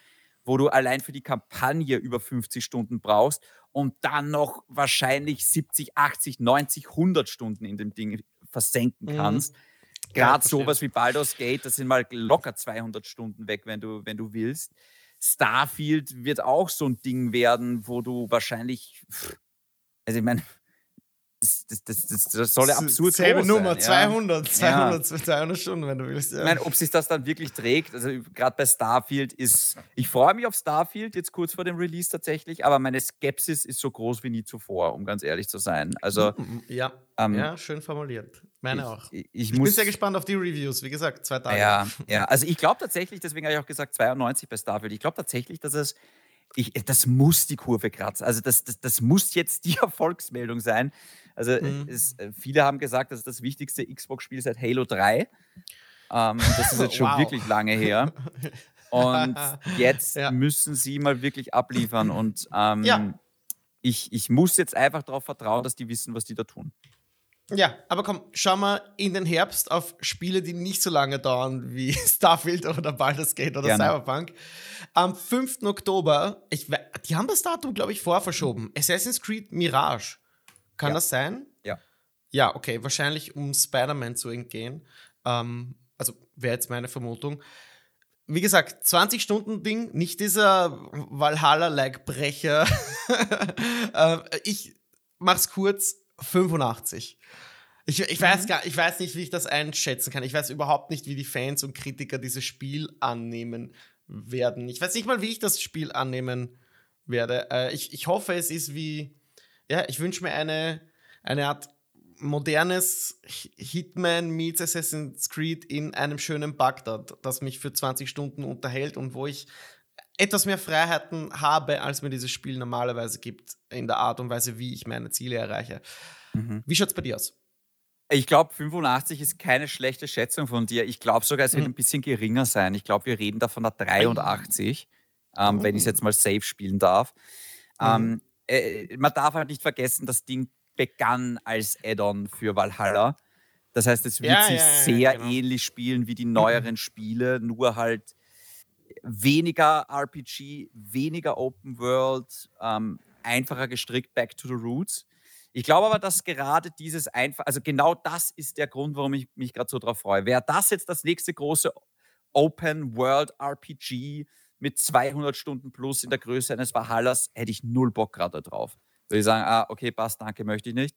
wo du allein für die Kampagne über 50 Stunden brauchst und dann noch wahrscheinlich 70, 80, 90, 100 Stunden in dem Ding versenken mhm. kannst. Mhm. Gerade ja, sowas wie Baldur's Gate, das sind mal locker 200 Stunden weg, wenn du, wenn du willst. Starfield wird auch so ein Ding werden, wo du wahrscheinlich, also ich meine, das, das, das, das, soll ja absurd Selbe Nummer, sein, 200, ja. 200, 200 Stunden, wenn du willst. Ja. Ich meine, ob sich das dann wirklich trägt, also gerade bei Starfield ist, ich freue mich auf Starfield jetzt kurz vor dem Release tatsächlich, aber meine Skepsis ist so groß wie nie zuvor, um ganz ehrlich zu sein. Also, mhm, ja, ähm, ja schön formuliert. Meine ich, auch. Ich, ich, ich bin sehr gespannt auf die Reviews, wie gesagt, zwei Tage. Ja, ja. also ich glaube tatsächlich, deswegen habe ich auch gesagt 92 bei Starfield, ich glaube tatsächlich, dass es ich, das muss die Kurve kratzen. Also das, das, das muss jetzt die Erfolgsmeldung sein, also mhm. es, äh, viele haben gesagt, das ist das wichtigste Xbox-Spiel seit Halo 3. Ähm, das ist jetzt schon wow. wirklich lange her. Und jetzt ja. müssen sie mal wirklich abliefern. Und ähm, ja. ich, ich muss jetzt einfach darauf vertrauen, dass die wissen, was die da tun. Ja, aber komm, schau mal in den Herbst auf Spiele, die nicht so lange dauern wie Starfield oder Baldur's Gate oder Gerne. Cyberpunk. Am 5. Oktober, ich, die haben das Datum, glaube ich, vorverschoben. Assassin's Creed Mirage. Kann ja. das sein? Ja. Ja, okay, wahrscheinlich um Spider-Man zu entgehen. Ähm, also wäre jetzt meine Vermutung. wie gesagt, 20 Stunden Ding, nicht dieser Valhalla-like-Brecher. äh, ich mach's kurz, 85. Ich, ich, weiß mhm. gar, ich weiß nicht, wie ich das einschätzen kann. Ich weiß überhaupt nicht, wie die Fans und Kritiker dieses Spiel annehmen werden. Ich weiß nicht mal, wie ich das Spiel annehmen werde. Äh, ich, ich hoffe, es ist wie, ja, ich wünsche mir eine, eine Art modernes Hitman meets Assassin's Creed in einem schönen Bagdad, das mich für 20 Stunden unterhält und wo ich etwas mehr Freiheiten habe, als mir dieses Spiel normalerweise gibt, in der Art und Weise, wie ich meine Ziele erreiche. Mhm. Wie schaut es bei dir aus? Ich glaube, 85 ist keine schlechte Schätzung von dir. Ich glaube sogar, es wird mhm. ein bisschen geringer sein. Ich glaube, wir reden da von der 83, ähm, mhm. wenn ich es jetzt mal safe spielen darf. Mhm. Ähm, äh, man darf halt nicht vergessen, das Ding begann als Add-on für Valhalla. Das heißt, es wird ja, sich ja, sehr ja, genau. ähnlich spielen wie die neueren Spiele, nur halt weniger RPG, weniger Open World, ähm, einfacher gestrickt, back to the roots. Ich glaube aber, dass gerade dieses einfach, also genau das ist der Grund, warum ich mich gerade so drauf freue. Wäre das jetzt das nächste große Open World RPG mit 200 Stunden plus in der Größe eines Valhallas, hätte ich null Bock gerade drauf würde ich sagen, ah, okay, passt, danke, möchte ich nicht.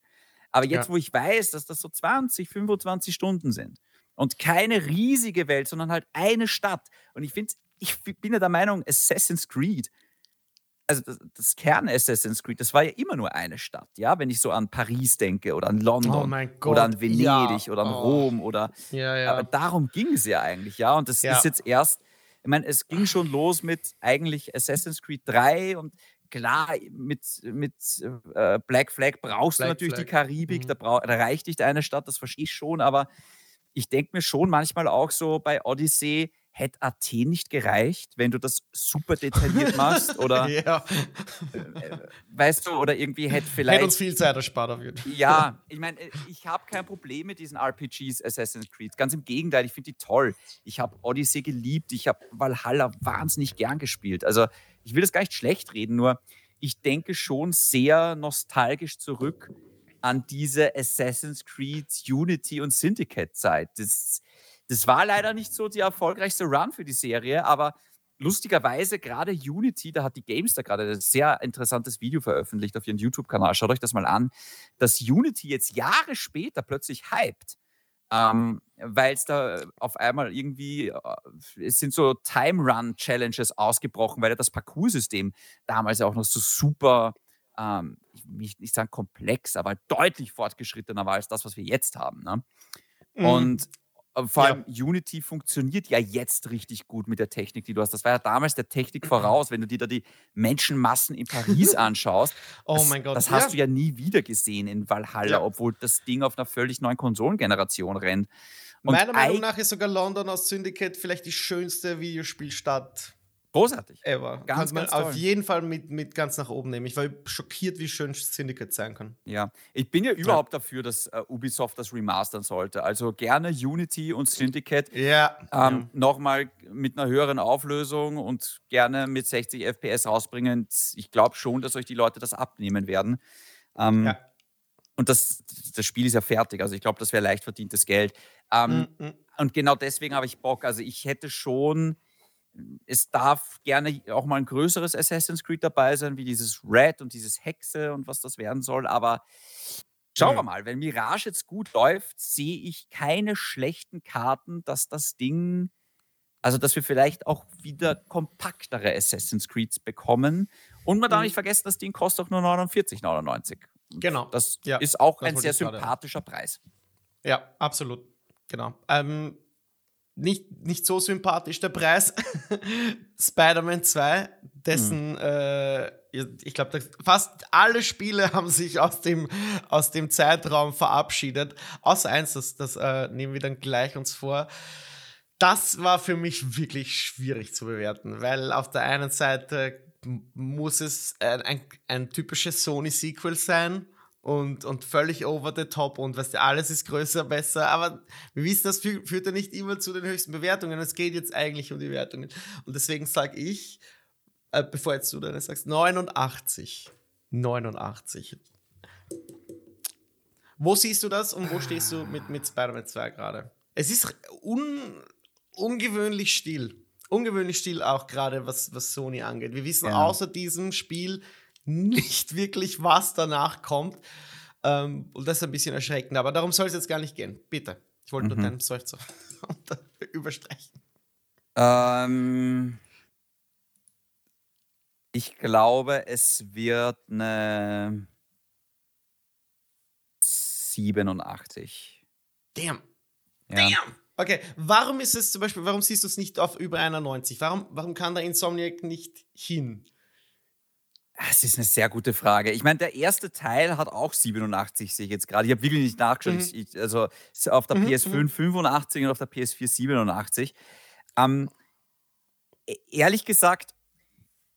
Aber jetzt, ja. wo ich weiß, dass das so 20, 25 Stunden sind und keine riesige Welt, sondern halt eine Stadt. Und ich finde, ich bin ja der Meinung, Assassin's Creed, also das, das, Kern Assassin's Creed, das war ja immer nur eine Stadt, ja, wenn ich so an Paris denke oder an London oh oder an Venedig ja. oder an oh. Rom oder ja, ja. aber darum ging es ja eigentlich, ja, und das ist jetzt erst ich meine, es ging schon los mit eigentlich Assassin's Creed 3 und klar, mit, mit äh, Black Flag brauchst Black du natürlich Flag. die Karibik, mhm. da, brauch, da reicht nicht eine Stadt, das verstehe ich schon, aber ich denke mir schon manchmal auch so bei Odyssey, hätte Athen nicht gereicht, wenn du das super detailliert machst oder ja. äh, weißt du oder irgendwie hätte vielleicht hätte uns viel Zeit erspart auf jeden Fall. Ja, ich meine, äh, ich habe kein Problem mit diesen RPGs Assassin's Creed. Ganz im Gegenteil, ich finde die toll. Ich habe Odyssey geliebt, ich habe Valhalla wahnsinnig gern gespielt. Also ich will das gar nicht schlecht reden, nur ich denke schon sehr nostalgisch zurück an diese Assassin's Creed Unity und Syndicate Zeit. Das, das war leider nicht so die erfolgreichste Run für die Serie, aber lustigerweise gerade Unity, da hat die GameStar gerade ein sehr interessantes Video veröffentlicht auf ihrem YouTube-Kanal. Schaut euch das mal an, dass Unity jetzt Jahre später plötzlich hypt ähm, weil es da auf einmal irgendwie, äh, es sind so Time-Run-Challenges ausgebrochen, weil ja das Parcoursystem damals auch noch so super, ähm, ich will nicht sagen komplex, aber deutlich fortgeschrittener war als das, was wir jetzt haben. Ne? Mhm. Und vor allem ja. Unity funktioniert ja jetzt richtig gut mit der Technik, die du hast. Das war ja damals der Technik voraus, wenn du dir da die Menschenmassen in Paris anschaust. oh das, mein Gott. Das hast ja. du ja nie wieder gesehen in Valhalla, ja. obwohl das Ding auf einer völlig neuen Konsolengeneration rennt. Und Meiner Meinung nach ist sogar London aus Syndicate vielleicht die schönste Videospielstadt Großartig. Ever. Ganz, Kann man ganz auf jeden Fall mit, mit ganz nach oben nehmen. Ich war schockiert, wie schön Syndicate sein kann. Ja, ich bin ja überhaupt ja. dafür, dass uh, Ubisoft das remastern sollte. Also gerne Unity und Syndicate ja. Ähm, ja. nochmal mit einer höheren Auflösung und gerne mit 60 FPS rausbringen. Ich glaube schon, dass euch die Leute das abnehmen werden. Ähm, ja. Und das, das Spiel ist ja fertig. Also ich glaube, das wäre leicht verdientes Geld. Ähm, -mm. Und genau deswegen habe ich Bock. Also ich hätte schon es darf gerne auch mal ein größeres Assassin's Creed dabei sein, wie dieses Red und dieses Hexe und was das werden soll. Aber schauen mhm. wir mal, wenn Mirage jetzt gut läuft, sehe ich keine schlechten Karten, dass das Ding, also dass wir vielleicht auch wieder kompaktere Assassin's Creeds bekommen. Und man mhm. darf nicht vergessen, das Ding kostet auch nur 49,99. Genau. Das ja, ist auch das ein sehr sympathischer Preis. Ja, absolut. Genau. Ähm, nicht, nicht so sympathisch der Preis. Spider-Man 2, dessen, mhm. äh, ich glaube, fast alle Spiele haben sich aus dem, aus dem Zeitraum verabschiedet. Außer eins, das, das äh, nehmen wir dann gleich uns vor. Das war für mich wirklich schwierig zu bewerten, weil auf der einen Seite muss es ein, ein, ein typisches Sony-Sequel sein und, und völlig over the top und weißt du, alles ist größer, besser. Aber wir wissen, das führt, führt ja nicht immer zu den höchsten Bewertungen. Es geht jetzt eigentlich um die Wertungen. Und deswegen sage ich, äh, bevor jetzt du deine sagst, 89. 89. Wo siehst du das und wo stehst du mit, mit Spider-Man 2 gerade? Es ist un, ungewöhnlich still. ungewöhnlich still auch gerade, was, was Sony angeht. Wir wissen ja. außer diesem Spiel nicht wirklich, was danach kommt. Ähm, und das ist ein bisschen erschreckend, aber darum soll es jetzt gar nicht gehen. Bitte. Ich wollte mhm. nur deinen Seufzer überstreichen. Ähm, ich glaube, es wird eine 87. Damn. Ja. Damn. Okay, warum ist es zum Beispiel, warum siehst du es nicht auf über 91? Warum, warum kann der Insomniac nicht hin? Das ist eine sehr gute Frage. Ich meine, der erste Teil hat auch 87, sehe ich jetzt gerade. Ich habe wirklich nicht nachgeschaut. Mhm. Ich, also auf der mhm, PS5 85 mhm. und auf der PS4 87. Ähm, e-, ehrlich gesagt,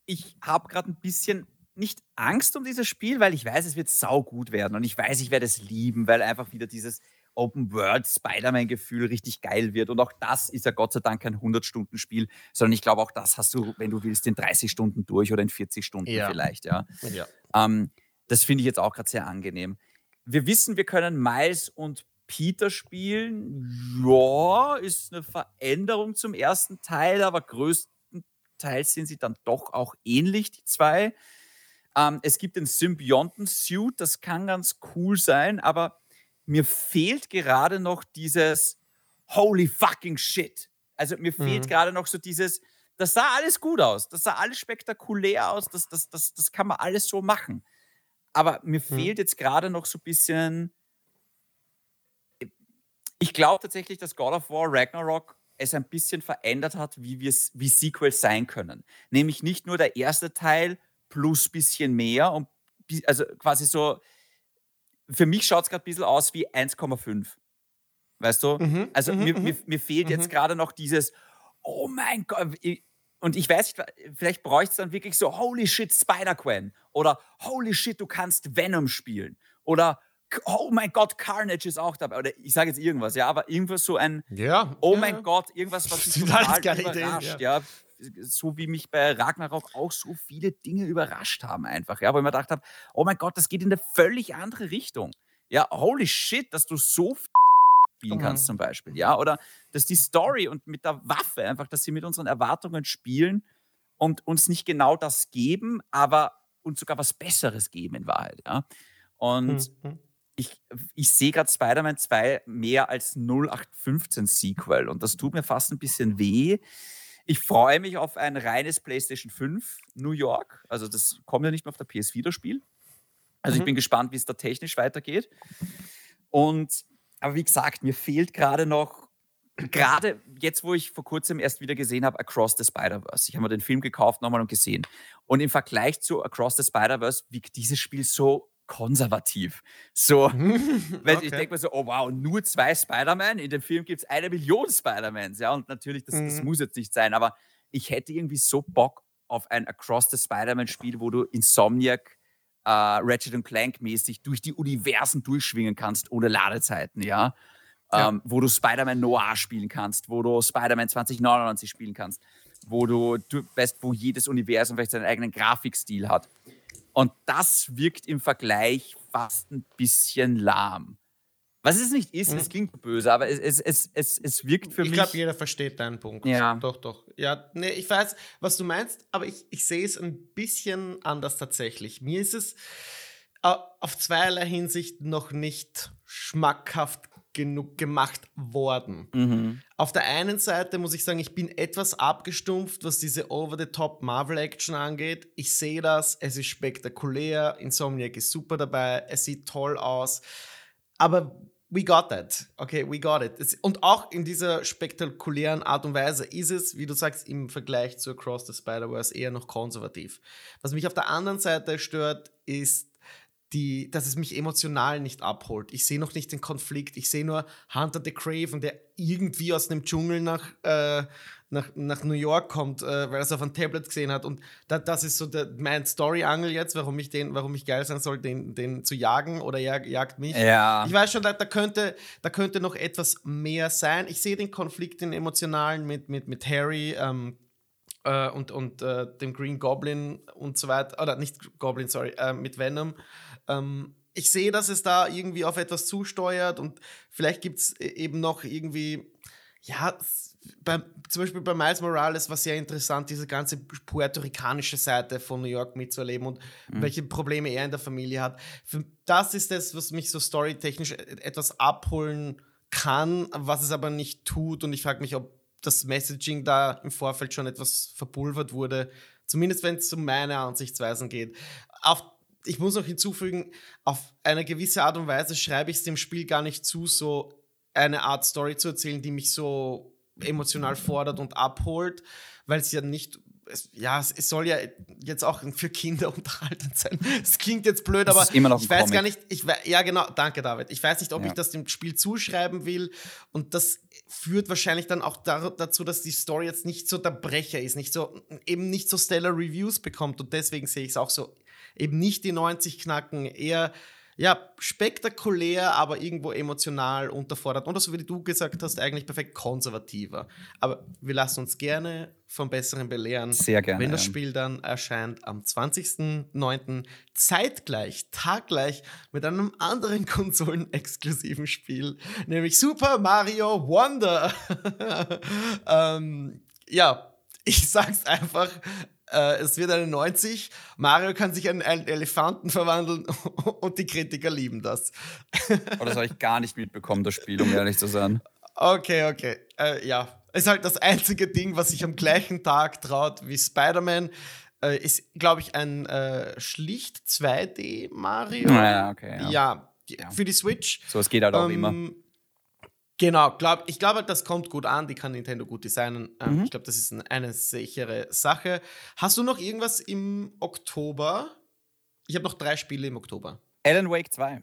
ich habe gerade ein bisschen nicht Angst um dieses Spiel, weil ich weiß, es wird saugut werden und ich weiß, ich werde es lieben, weil einfach wieder dieses Open World Spider-Man-Gefühl richtig geil wird. Und auch das ist ja Gott sei Dank kein 100-Stunden-Spiel, sondern ich glaube, auch das hast du, wenn du willst, in 30 Stunden durch oder in 40 Stunden ja. vielleicht. Ja. ja. Ähm, das finde ich jetzt auch gerade sehr angenehm. Wir wissen, wir können Miles und Peter spielen. Ja, ist eine Veränderung zum ersten Teil, aber größtenteils sind sie dann doch auch ähnlich, die zwei. Ähm, es gibt den Symbionten-Suit, das kann ganz cool sein, aber mir fehlt gerade noch dieses Holy fucking shit. Also mir fehlt mhm. gerade noch so dieses, das sah alles gut aus, das sah alles spektakulär aus, das, das, das, das kann man alles so machen. Aber mir mhm. fehlt jetzt gerade noch so ein bisschen. Ich glaube tatsächlich, dass God of War Ragnarok es ein bisschen verändert hat, wie, wie Sequels sein können. Nämlich nicht nur der erste Teil plus bisschen mehr und also quasi so für mich schaut es gerade ein bisschen aus wie 1,5. Weißt du? Mhm, also mhm, mir, mhm. mir, mir, fehlt jetzt mhm. gerade noch dieses, oh mein Gott. Und ich weiß nicht, vielleicht bräuchte es dann wirklich so, holy shit, Spider-Gwen. Oder holy shit, du kannst Venom spielen. Oder oh mein Gott, Carnage ist auch dabei. Oder ich sage jetzt irgendwas, ja, aber irgendwas so ein, ja, oh ja. mein Gott, irgendwas, was mich total überrascht, Ideen, ja. So wie mich bei Ragnarok auch so viele Dinge überrascht haben einfach, ja, wo ich mir gedacht habe, oh mein Gott, das geht in eine völlig andere Richtung. Ja, holy shit, dass du so spielen kannst mhm. zum Beispiel, ja, oder dass die Story und mit der Waffe einfach, dass sie mit unseren Erwartungen spielen und uns nicht genau das geben, aber uns sogar was Besseres geben in Wahrheit, ja. Und mhm. ich, ich sehe gerade Spider-Man 2 mehr als 0815 Sequel und das tut mir fast ein bisschen weh, ich freue mich auf ein reines PlayStation 5 New York. Also das kommt ja nicht mehr auf der PS4 das Spiel. Also mhm. ich bin gespannt, wie es da technisch weitergeht. Und aber wie gesagt, mir fehlt gerade noch, gerade jetzt, wo ich vor kurzem erst wieder gesehen habe, Across the Spider-Verse. Ich habe mir den Film gekauft nochmal und gesehen. Und im Vergleich zu Across the Spider-Verse wiegt dieses Spiel so konservativ. So, weil okay. ich denke mir so, oh wow, nur zwei Spider-Man. In dem Film gibt es eine Million Spider-Mans. Ja, und natürlich, das, mhm. das muss jetzt nicht sein, aber ich hätte irgendwie so Bock auf ein Across the Spider-Man-Spiel, wo du Insomniac, äh, Ratchet Clank mäßig durch die Universen durchschwingen kannst ohne Ladezeiten, ja. ja. Ähm, wo du Spider-Man Noir spielen kannst, wo du Spider-Man 2099 spielen kannst, wo du, du weißt, wo jedes Universum vielleicht seinen eigenen Grafikstil hat. Und das wirkt im Vergleich fast ein bisschen lahm. Was es nicht ist, mhm. es klingt böse, aber es, es, es, es, es wirkt für ich mich. Ich glaube, jeder versteht deinen Punkt. Ja. Doch, doch. Ja, nee, ich weiß, was du meinst, aber ich, ich sehe es ein bisschen anders tatsächlich. Mir ist es auf zweierlei Hinsicht noch nicht schmackhaft genug gemacht worden. Mhm. Auf der einen Seite muss ich sagen, ich bin etwas abgestumpft, was diese Over-the-Top Marvel-Action angeht. Ich sehe das, es ist spektakulär, Insomniac ist super dabei, es sieht toll aus, aber we got that. Okay, we got it. Und auch in dieser spektakulären Art und Weise ist es, wie du sagst, im Vergleich zu Across the Spider-Verse eher noch konservativ. Was mich auf der anderen Seite stört, ist die, dass es mich emotional nicht abholt. Ich sehe noch nicht den Konflikt. Ich sehe nur Hunter the Craven, der irgendwie aus dem Dschungel nach, äh, nach, nach New York kommt, äh, weil er es auf einem Tablet gesehen hat. Und da, das ist so der, mein Story-Angel jetzt, warum ich, den, warum ich geil sein soll, den, den zu jagen oder jag, jagt mich. Ja. Ich weiß schon, da, da, könnte, da könnte noch etwas mehr sein. Ich sehe den Konflikt, den emotionalen mit, mit, mit Harry. Ähm, äh, und, und äh, dem Green Goblin und so weiter, oder nicht Goblin, sorry, äh, mit Venom. Ähm, ich sehe, dass es da irgendwie auf etwas zusteuert und vielleicht gibt es eben noch irgendwie, ja, bei, zum Beispiel bei Miles Morales war sehr interessant, diese ganze puerto-ricanische Seite von New York mitzuerleben und mhm. welche Probleme er in der Familie hat. Für, das ist das, was mich so storytechnisch e, etwas abholen kann, was es aber nicht tut. Und ich frage mich, ob das Messaging da im Vorfeld schon etwas verpulvert wurde. Zumindest wenn es um meine Ansichtsweisen geht. Auf, ich muss noch hinzufügen, auf eine gewisse Art und Weise schreibe ich es dem Spiel gar nicht zu, so eine Art Story zu erzählen, die mich so emotional fordert und abholt, weil es ja nicht es, ja, es soll ja jetzt auch für Kinder unterhaltend sein. Es klingt jetzt blöd, aber ich weiß Comic. gar nicht, ich, ja genau, danke David. Ich weiß nicht, ob ja. ich das dem Spiel zuschreiben will und das führt wahrscheinlich dann auch dazu, dass die Story jetzt nicht so der Brecher ist, nicht so, eben nicht so stellar Reviews bekommt und deswegen sehe ich es auch so, eben nicht die 90 knacken, eher ja, spektakulär, aber irgendwo emotional unterfordert. Und so wie du gesagt hast, eigentlich perfekt konservativer. Aber wir lassen uns gerne vom Besseren belehren. Sehr gerne. Wenn das Spiel dann erscheint am 20.09. zeitgleich, taggleich mit einem anderen konsolenexklusiven Spiel, nämlich Super Mario Wonder. ähm, ja, ich sag's einfach, äh, es wird eine 90. Mario kann sich in einen Elefanten verwandeln und die Kritiker lieben das. oh, das habe ich gar nicht mitbekommen, das Spiel, um ehrlich zu sein. Okay, okay. Äh, ja, ist halt das einzige Ding, was sich am gleichen Tag traut wie Spider-Man. Äh, ist, glaube ich, ein äh, schlicht 2D Mario. Ja, okay. Ja. ja. für die Switch. So, es geht halt auch ähm, immer. Genau, glaub, ich glaube, das kommt gut an, die kann Nintendo gut designen. Ähm, mhm. Ich glaube, das ist eine sichere Sache. Hast du noch irgendwas im Oktober? Ich habe noch drei Spiele im Oktober. Alan Wake 2.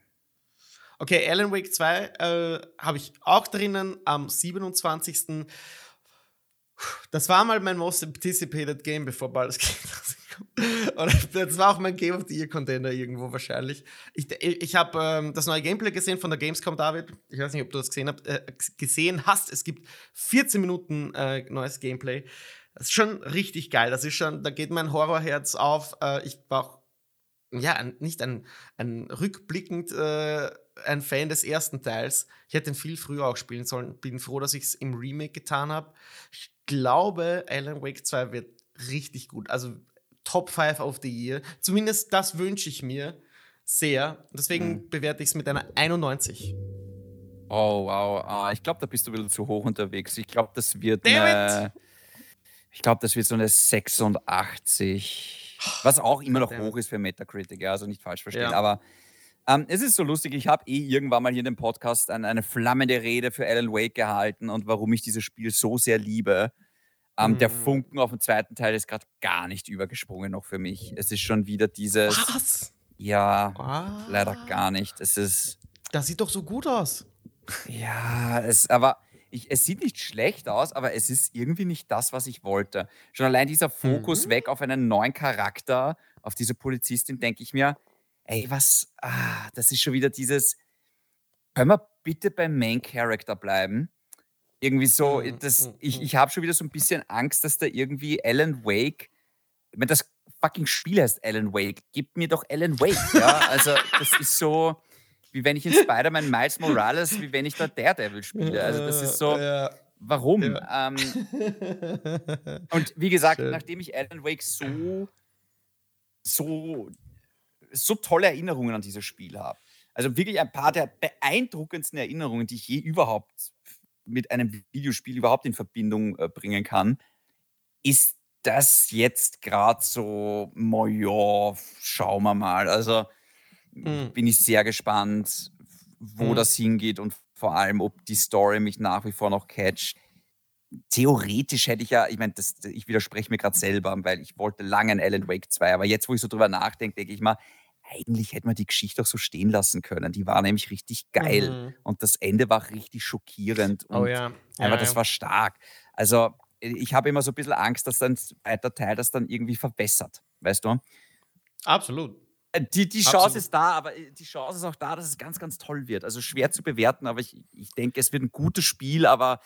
Okay, Alan Wake 2 äh, habe ich auch drinnen am 27. Das war mal mein most anticipated Game, bevor Baldur's Gate Und das war auch mein Game of the Year Contender irgendwo wahrscheinlich. Ich, ich habe ähm, das neue Gameplay gesehen von der Gamescom, David. Ich weiß nicht, ob du das gesehen, habt, äh, gesehen hast. Es gibt 14 Minuten äh, neues Gameplay. Das ist schon richtig geil. Das ist schon, da geht mein Horrorherz auf. Äh, ich war auch, ja, nicht ein, ein rückblickend äh, ein Fan des ersten Teils. Ich hätte ihn viel früher auch spielen sollen. Bin froh, dass ich es im Remake getan habe. Ich glaube, Alan Wake 2 wird richtig gut. Also Top 5 of the Year. Zumindest das wünsche ich mir sehr. Deswegen mhm. bewerte ich es mit einer 91. Oh, wow. Ah, ich glaube, da bist du ein bisschen zu hoch unterwegs. Ich glaube, das wird eine, Ich glaube, das wird so eine 86. Was auch immer noch hoch ist für Metacritic, ja, also nicht falsch verstehen. Ja. Aber ähm, es ist so lustig, ich habe eh irgendwann mal hier in dem Podcast eine, eine flammende Rede für Alan Wake gehalten und warum ich dieses Spiel so sehr liebe. Ähm, mhm. Der Funken auf dem zweiten Teil ist gerade gar nicht übergesprungen noch für mich. Es ist schon wieder dieses. Was? Ja, Was? leider gar nicht. Es ist. Das sieht doch so gut aus. Ja, es, aber ich, es sieht nicht schlecht aus, aber es ist irgendwie nicht das, was ich wollte. Schon allein dieser Fokus mhm. weg auf einen neuen Charakter, auf diese Polizistin, denke ich mir, ey, was, ah, das ist schon wieder dieses, können wir bitte beim Main Character bleiben? Irgendwie so, mhm, das, mhm, ich, mhm. ich habe schon wieder so ein bisschen Angst, dass da irgendwie Alan Wake, wenn das fucking Spiel heißt Alan Wake, gib mir doch Alan Wake, ja? Also, das ist so, wie wenn ich in Spider-Man Miles Morales, wie wenn ich da Daredevil spiele. Also, das ist so, warum? Ja. Ähm, und wie gesagt, Schön. nachdem ich Alan Wake so, so, so tolle Erinnerungen an dieses Spiel habe, also wirklich ein paar der beeindruckendsten Erinnerungen, die ich je überhaupt mit einem Videospiel überhaupt in Verbindung äh, bringen kann, ist das jetzt gerade so, ja, schauen wir mal. Also mhm. bin ich sehr gespannt, wo mhm. das hingeht und vor allem, ob die Story mich nach wie vor noch catcht. Theoretisch hätte ich ja, ich meine, ich widerspreche mir gerade selber, weil ich wollte lange ein Alan Wake 2, aber jetzt, wo ich so drüber nachdenke, denke ich mal, eigentlich hätte man die Geschichte auch so stehen lassen können. Die war nämlich richtig geil mhm. und das Ende war richtig schockierend oh und oh ja. Ja, aber das ja. war stark. Also ich habe immer so ein bisschen Angst, dass dann zweiter Teil das dann irgendwie verbessert, weißt du? Absolut. Äh, die, die Chance Absolut. ist da, aber äh, die Chance ist auch da, dass es ganz, ganz toll wird. Also schwer zu bewerten, aber ich, ich denke, es wird ein gutes Spiel, aber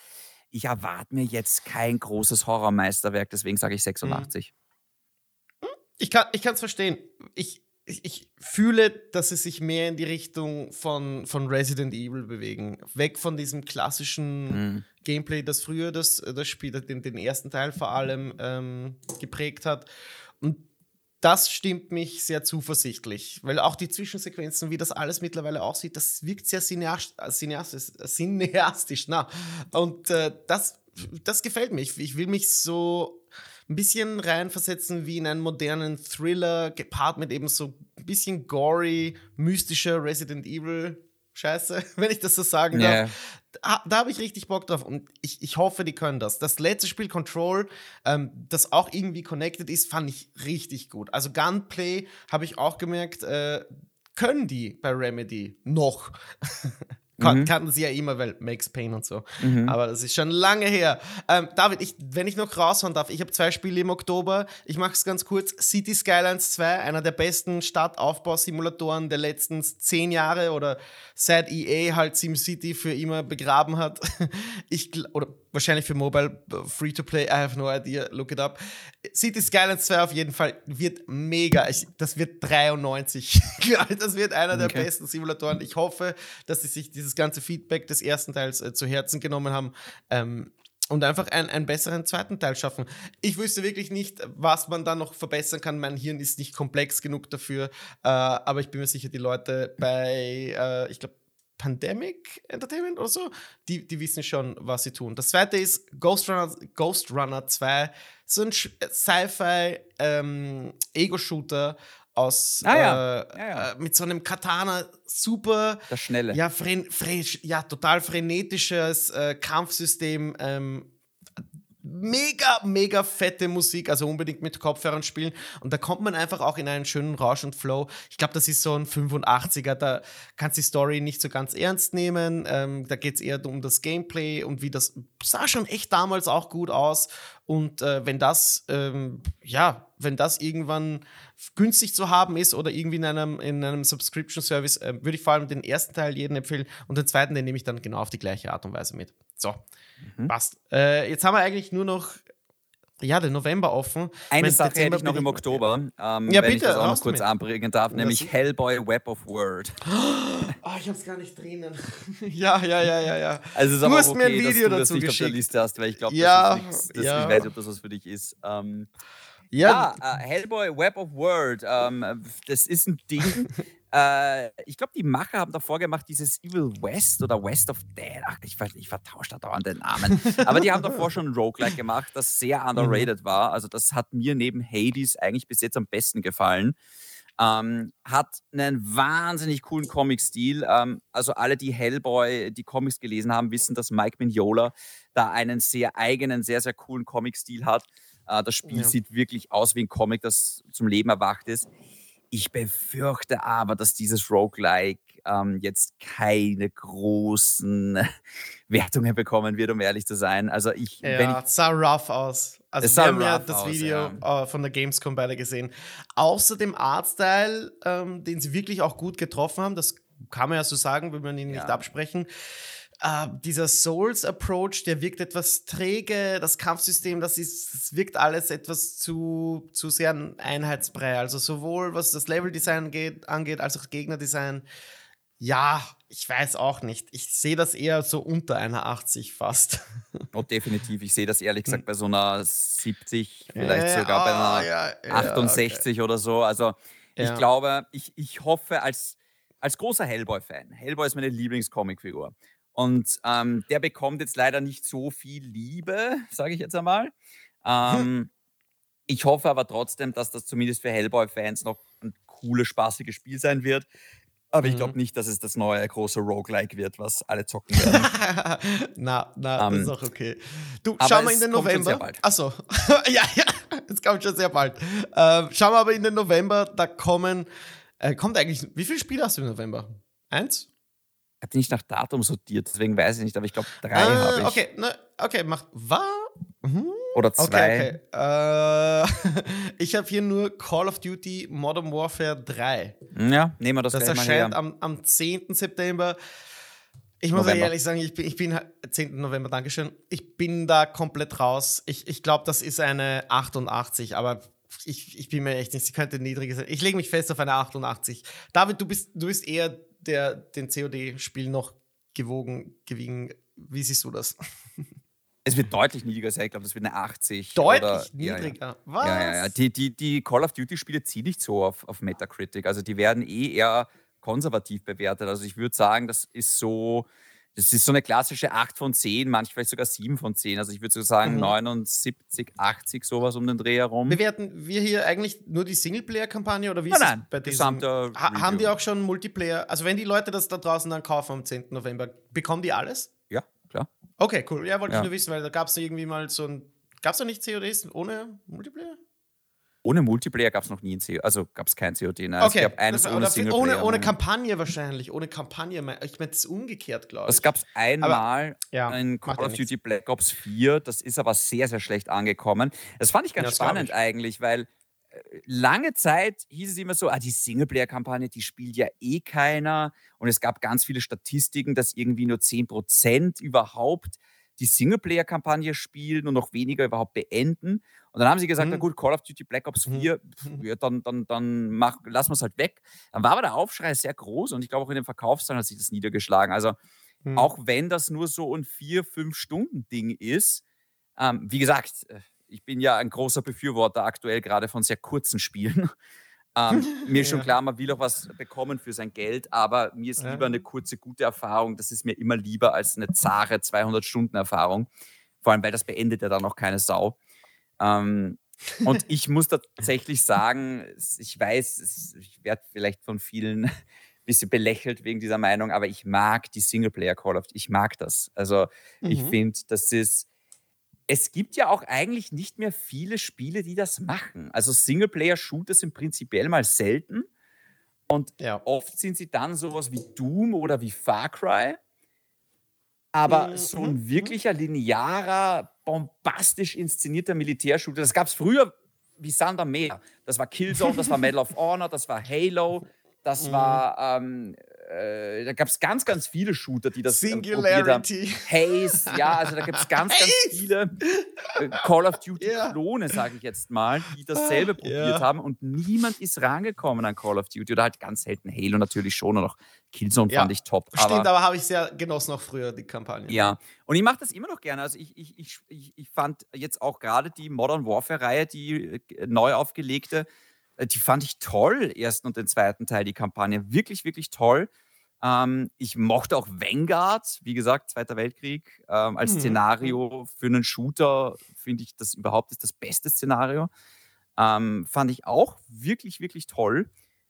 ich erwarte mir jetzt kein großes Horrormeisterwerk, deswegen sage ich 86. Mhm. Ich kann es verstehen. Ich, ich, fühle, dass sie sich mehr in die Richtung von, von Resident Evil bewegen. Weg von diesem klassischen mhm. Gameplay, das früher das, das Spiel, den, den ersten Teil vor allem ähm, geprägt hat. Und das stimmt mich sehr zuversichtlich, weil auch die Zwischensequenzen, wie das alles mittlerweile aussieht, das wirkt sehr cineastisch. cineastisch na. Und äh, das, das gefällt mir. Ich, ich will mich so ein bisschen reinversetzen wie in einen modernen Thriller, gepaart mit eben so ein bisschen gory, mystischer Resident Evil Scheiße, wenn ich das so sagen yeah. darf. Da, da habe ich richtig Bock drauf und ich, ich hoffe, die können das. Das letzte Spiel Control, ähm, das auch irgendwie connected ist, fand ich richtig gut. Also Gunplay habe ich auch gemerkt, äh, können die bei Remedy noch. Mhm. Kannten sie ja immer, weil Max Payne und so. Mhm. Aber das ist schon lange her. Ähm, David, ich, wenn ich noch raushauen darf, ich habe zwei Spiele im Oktober. Ich mache es ganz kurz. City Skylines 2, einer der besten Stadtaufbausimulatoren der letzten zehn Jahre oder seit EA halt SimCity für immer begraben hat. Ich, oder wahrscheinlich für Mobile äh, Free to Play, I have no idea, look it up. City Skylines 2 auf jeden Fall wird mega. Ich, das wird 93. das wird einer okay. der besten Simulatoren. Ich hoffe, dass sie sich dieses ganze Feedback des ersten Teils äh, zu Herzen genommen haben. Ähm, und einfach einen, einen besseren zweiten Teil schaffen. Ich wüsste wirklich nicht, was man da noch verbessern kann. Mein Hirn ist nicht komplex genug dafür, äh, aber ich bin mir sicher, die Leute bei, äh, ich glaube, Pandemic Entertainment oder so, die, die wissen schon, was sie tun. Das zweite ist Ghost Runner, Ghost Runner 2, so ein Sci-Fi ähm, Ego-Shooter aus ah. Äh, ja, ja. Äh, mit so einem Katana super das schnelle ja, fren, fren, ja total frenetisches äh, Kampfsystem ähm, mega, mega fette Musik, also unbedingt mit Kopfhörern spielen. Und da kommt man einfach auch in einen schönen Rausch und Flow. Ich glaube, das ist so ein 85er, da kannst die Story nicht so ganz ernst nehmen. Ähm, da geht es eher um das Gameplay und wie das sah schon echt damals auch gut aus. Und äh, wenn das, ähm, ja, wenn das irgendwann günstig zu haben ist oder irgendwie in einem, in einem Subscription-Service, äh, würde ich vor allem den ersten Teil jedem empfehlen und den zweiten, den nehme ich dann genau auf die gleiche Art und Weise mit. So. Mhm. Passt. Äh, jetzt haben wir eigentlich nur noch ja, den November offen. Eine Sache Dezember hätte ich noch im Oktober, ähm, ja, wenn bitte, ich das auch noch kurz anbringen darf, nämlich Hellboy Web of Word. Oh, ich hab's gar nicht drinnen. ja, ja, ja, ja, ja. Also du hast okay, mir ein Video dass du dazu das nicht geschickt. auf der Liste hast, weil ich glaube, ja, das ist ja. ich weiß nicht, ob das was für dich ist. Ähm, ja, ja uh, Hellboy Web of Word, ähm, das ist ein Ding, Äh, ich glaube, die Macher haben davor gemacht dieses Evil West oder West of Dead. Ach, ich, ich vertausche da dauernd den Namen. Aber die haben davor schon ein Roguelike gemacht, das sehr mhm. underrated war. Also, das hat mir neben Hades eigentlich bis jetzt am besten gefallen. Ähm, hat einen wahnsinnig coolen Comic-Stil. Ähm, also alle, die Hellboy, die Comics gelesen haben, wissen, dass Mike Mignola da einen sehr eigenen, sehr, sehr coolen Comic-Stil hat. Äh, das Spiel ja. sieht wirklich aus wie ein Comic, das zum Leben erwacht ist. Ich befürchte aber, dass dieses Roguelike ähm, jetzt keine großen Wertungen bekommen wird, um ehrlich zu sein. Also ich, ja, wenn ich, sah rough aus. Also es wir haben ja das aus, Video ja. Äh, von der Gamescom beide gesehen. Außer dem Artstyle, ähm, den sie wirklich auch gut getroffen haben, das kann man ja so sagen, will man ihn ja. nicht absprechen Uh, dieser Souls-Approach, der wirkt etwas träge. Das Kampfsystem, das, ist, das wirkt alles etwas zu, zu sehr ein Einheitsbrei. Also sowohl was das Level-Design angeht, als auch Gegnerdesign. Ja, ich weiß auch nicht. Ich sehe das eher so unter einer 80 fast. Oh, definitiv. Ich sehe das ehrlich gesagt bei so einer 70, vielleicht ja, sogar bei einer ja, ja, 68 okay. oder so. Also ich glaube, ich, ich hoffe als, als großer Hellboy-Fan, Hellboy ist meine Lieblingscomicfigur. Und ähm, der bekommt jetzt leider nicht so viel Liebe, sage ich jetzt einmal. Ähm, ich hoffe aber trotzdem, dass das zumindest für Hellboy-Fans noch ein cooles, spaßiges Spiel sein wird. Aber mhm. ich glaube nicht, dass es das neue große Roguelike wird, was alle zocken werden. na, na, das ist ähm, auch okay. Du, schau mal in den November. Achso, ja, ja, es kommt schon sehr bald. Ähm, schau mal aber in den November, da kommen, äh, kommt eigentlich, wie viele Spiele hast du im November? Eins? Habe die nicht nach Datum sortiert, deswegen weiß ich nicht, aber ich glaube, drei äh, habe ich. Okay, ne, okay, mach. Was? Mhm. Oder zwei. Okay, okay. Äh, ich habe hier nur Call of Duty Modern Warfare 3. Ja, nehmen wir das, das erscheint am, am 10. September. Ich muss November. ehrlich sagen, ich bin, ich bin 10. November, Dankeschön. Ich bin da komplett raus. Ich, ich glaube, das ist eine 88, aber ich, ich bin mir echt nicht, sie könnte niedriger sein. Ich lege mich fest auf eine 88. David, du bist, du bist eher der den COD-Spiel noch gewogen, gewiegen wie siehst du das? Es wird deutlich niedriger sein. Ich glaube, das wird eine 80. Deutlich oder, niedriger. Ja, ja. Was? Ja, ja. Die, die, die Call of Duty-Spiele ziehen nicht so auf, auf Metacritic. Also die werden eh eher konservativ bewertet. Also ich würde sagen, das ist so, das ist so eine klassische 8 von 10, manchmal vielleicht sogar 7 von 10. Also ich würde so sagen Mhm. 79, 80, sowas um den Dreh herum. Bewerten wir hier eigentlich nur die Singleplayer-Kampagne oder wie Nein, ist nein, es bei diesem? Ha haben die auch schon Multiplayer? Also wenn die Leute das da draußen dann kaufen am 10. November, bekommen die alles? Ja, klar. Okay, cool. Ja, wollte Ja. ich nur wissen, weil da gab es irgendwie mal so ein. Gab es da nicht CODs ohne Multiplayer? Ohne Multiplayer gab es noch nie ein COD, also gab es kein COD. Nein. Es gab eines Das- ohne Singleplayer. ohne, ohne. Kampagne wahrscheinlich. Ohne Kampagne. Ich meine, das ist umgekehrt, glaube ich. Das gab es einmal ja, in Call of. Duty Black Ops 4. Das ist aber sehr, sehr schlecht angekommen. Das fand ich ganz Ja, spannend ich. eigentlich, weil äh, lange Zeit hieß es immer so, ah, die Singleplayer-Kampagne, die spielt ja eh keiner. Und es gab ganz viele Statistiken, dass irgendwie nur 10% überhaupt die Singleplayer-Kampagne spielen und noch weniger überhaupt beenden. Und dann haben sie gesagt, Mhm. na gut, Call of Duty Black Ops Mhm. 4, pf, ja, dann, dann, dann mach, lassen wir es halt weg. Dann war aber der Aufschrei sehr groß und ich glaube auch in den Verkaufszahlen hat sich das niedergeschlagen. Also Hm. auch wenn das nur so ein vier, fünf Stunden Ding ist. Ähm, wie gesagt, äh, ich bin ja ein großer Befürworter aktuell gerade von sehr kurzen Spielen. Ähm, mir ist schon Ja. klar, man will auch was bekommen für sein Geld, aber mir ist lieber eine kurze, gute Erfahrung. Das ist mir immer lieber als eine zahre 200-Stunden-Erfahrung. Vor allem, weil das beendet ja dann noch keine Sau. Ähm, und ich muss tatsächlich sagen, ich weiß, ich werde vielleicht von vielen ein bisschen belächelt wegen dieser Meinung, aber ich mag die Singleplayer Call of Duty. Ich mag das. Also ich Mhm. finde, das ist. Es gibt ja auch eigentlich nicht mehr viele Spiele, die das machen. Also Singleplayer-Shooter sind prinzipiell mal selten. Und Ja. oft sind sie dann sowas wie Doom oder wie Far Cry. Aber Mhm, so mhm, ein wirklicher, linearer, bombastisch inszenierter Militärshooter, das gab es früher wie Sand am Meer. Das war Killzone, das war Medal of Honor, das war Halo, das Mhm. war, ähm, äh, da gab es ganz, ganz viele Shooter, die das ähm, probiert haben. Singularity. Haze, ja, also da gibt es ganz, ganz viele äh, Call of. Duty-Klone, sage ich jetzt mal, die dasselbe probiert Ja. haben und niemand ist rangekommen an Call of Duty oder halt ganz selten Halo natürlich schon und auch Killzone Ja, fand ich top. Stimmt, aber habe ich sehr genossen auch früher, die Kampagne. Ja, und ich mache das immer noch gerne. Also ich, ich, ich, ich, fand jetzt auch gerade die Modern Warfare-Reihe, die äh, neu aufgelegte, äh, die fand ich toll, ersten und den zweiten Teil, die Kampagne. Wirklich, wirklich toll. Ähm, ich mochte auch Vanguard, wie gesagt, Zweiter Weltkrieg. Ähm, als Mhm. Szenario für einen Shooter finde ich das überhaupt ist das beste Szenario. Ähm, fand ich auch wirklich, wirklich toll.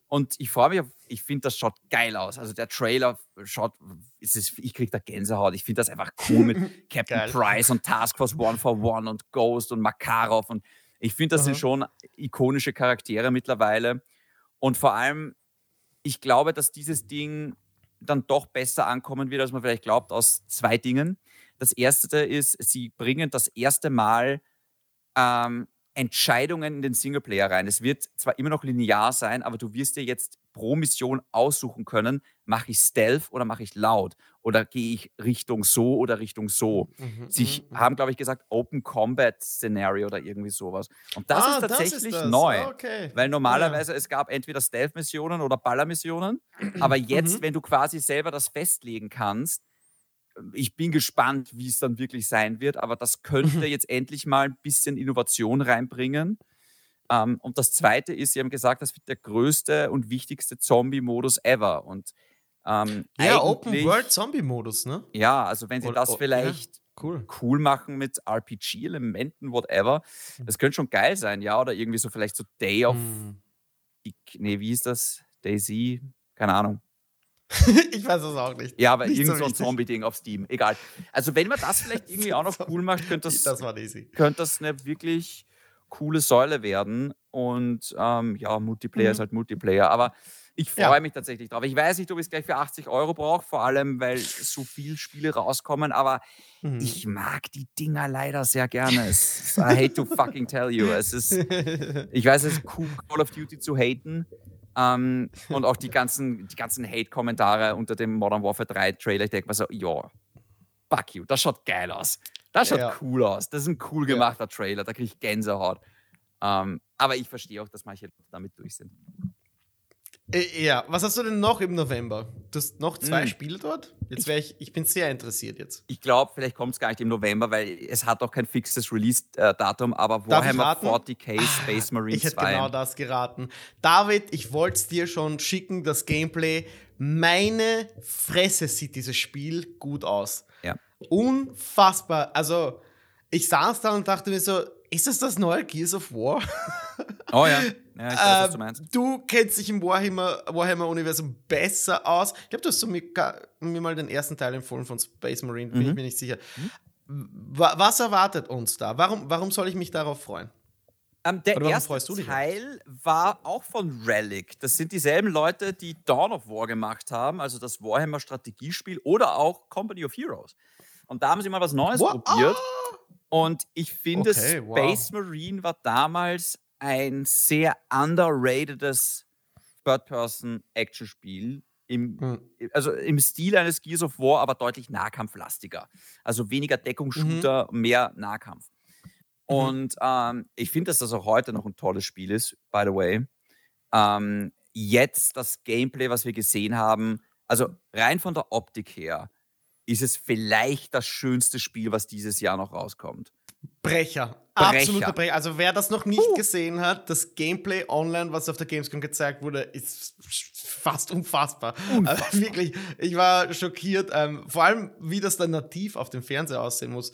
Und ich freue mich auf, ich finde, das schaut geil aus. Also der Trailer schaut, es ist, ich kriege da Gänsehaut. Ich finde das einfach cool mit Captain. Price und Task Force One for One und Ghost und Makarov. Und ich finde, das Aha. sind schon ikonische Charaktere mittlerweile. Und vor allem, ich glaube, dass dieses Ding dann doch besser ankommen wird, als man vielleicht glaubt, aus zwei Dingen. Das erste ist, sie bringen das erste Mal ähm, Entscheidungen in den Singleplayer rein. Es wird zwar immer noch linear sein, aber du wirst dir jetzt pro Mission aussuchen können, mache ich Stealth oder mache ich laut oder gehe ich Richtung so oder Richtung so. Mhm, Sie mhm, haben, glaube ich, gesagt Open Combat Szenario oder irgendwie sowas. Und das Ah, ist tatsächlich das. neu. Okay. Weil normalerweise es gab entweder Stealth-Missionen oder Baller-Missionen. Aber jetzt, Mhm. wenn du quasi selber das festlegen kannst, ich bin gespannt, wie es dann wirklich sein wird, aber das könnte Mhm. jetzt endlich mal ein bisschen Innovation reinbringen. Ähm, und das Zweite ist, Sie haben gesagt, das wird der größte und wichtigste Zombie-Modus ever. Und ähm, Ja, Open World Zombie Modus, ne? Ja, also wenn Sie das oh, ja. vielleicht Cool. cool machen mit RPG-Elementen, whatever, Mhm. das könnte schon geil sein, ja, oder irgendwie so vielleicht so Day of Mhm. nee, wie ist das? Daisy? Keine Ahnung. ich weiß es auch nicht. Ja, aber Nicht irgend so ein. Zombie-Ding auf Steam. Egal. Also, wenn man das vielleicht irgendwie auch noch cool macht, könnte das, Das könnte das eine wirklich coole Säule werden. Und ähm, ja, Multiplayer Mhm. ist halt Multiplayer. Aber ich Ja. freue mich tatsächlich drauf. Ich weiß nicht, ob ich es gleich für 80 Euro brauche, vor allem, weil so viele Spiele rauskommen. Aber Mhm. ich mag die Dinger leider sehr gerne. I hate to fucking tell you. Es ist, ich weiß, es ist cool, Call of Duty zu haten. Ähm, und auch die ganzen, die ganzen Hate-Kommentare unter dem Modern Warfare 3 Trailer. Ich denke mir so, ja, fuck you, das schaut geil aus. Das schaut Ja. cool aus. Das ist ein cool Ja. gemachter Trailer. Da kriege ich Gänsehaut. Ähm, aber ich verstehe auch, dass manche damit durch sind. Äh, ja, was hast du denn noch im November? Du hast noch zwei hm. Spiele dort? Jetzt wäre ich, ich bin sehr interessiert jetzt. Ich glaube, vielleicht kommt es gar nicht im November, weil es hat auch kein fixes Release-Datum, aber Warhammer 40k Space Marine Ich hätte genau das geraten. David, ich wollte es dir schon schicken, das Gameplay. Meine Fresse sieht dieses Spiel gut aus. Ja. Unfassbar. Also, ich saß da und dachte mir so, ist das das neue Gears of War? Oh ja. Ja, ich weiß, was du ähm, meinst. Du kennst dich im Warhammer-Universum besser aus. Ich glaube, du hast so mir, mir, mal den ersten Teil empfohlen von Space Marine, bin mhm. ich mir nicht sicher. Mhm. Was erwartet uns da? Warum, warum soll ich mich darauf freuen? Ähm, der erste Teil war auch von Relic. Das sind dieselben Leute, die Dawn of War gemacht haben, also das Warhammer-Strategiespiel oder auch Company of Heroes. Und da haben sie mal was Neues wow. probiert. Ah! Und ich finde, okay, Space wow. Marine war damals ein sehr underratedes Third-Person-Action-Spiel. Im, mhm. Also im Stil eines Gears of War, aber deutlich nahkampflastiger. Also weniger Deckungsshooter, mhm. mehr Nahkampf. Mhm. Und ähm, ich finde, dass das auch heute noch ein tolles Spiel ist, by the way. Ähm, jetzt das Gameplay, was wir gesehen haben, also rein von der Optik her, ist es vielleicht das schönste Spiel, was dieses Jahr noch rauskommt. Brecher. Brecher. Absoluter Brecher. Also wer das noch nicht uh. gesehen hat, das Gameplay online, was auf der Gamescom gezeigt wurde, ist fast unfassbar. unfassbar. Also wirklich, ich war schockiert. Ähm, vor allem, wie das dann nativ auf dem Fernseher aussehen muss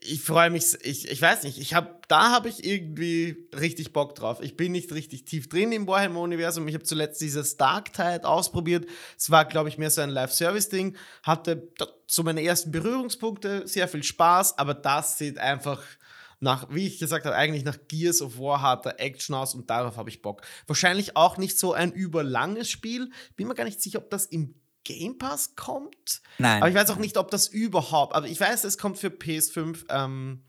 ich freue mich, ich, ich weiß nicht, ich habe, da habe ich irgendwie richtig Bock drauf. Ich bin nicht richtig tief drin im Warhammer-Universum. Ich habe zuletzt dieses Dark Tide ausprobiert. Es war, glaube ich, mehr so ein Live-Service-Ding. Hatte so meine ersten Berührungspunkte, sehr viel Spaß, aber das sieht einfach nach, wie ich gesagt habe, eigentlich nach Gears of War harter Action aus und darauf habe ich Bock. Wahrscheinlich auch nicht so ein überlanges Spiel. Bin mir gar nicht sicher, ob das im Game Pass kommt. Nein. Aber ich weiß auch nicht, ob das überhaupt. Aber ich weiß, es kommt für PS5 ähm,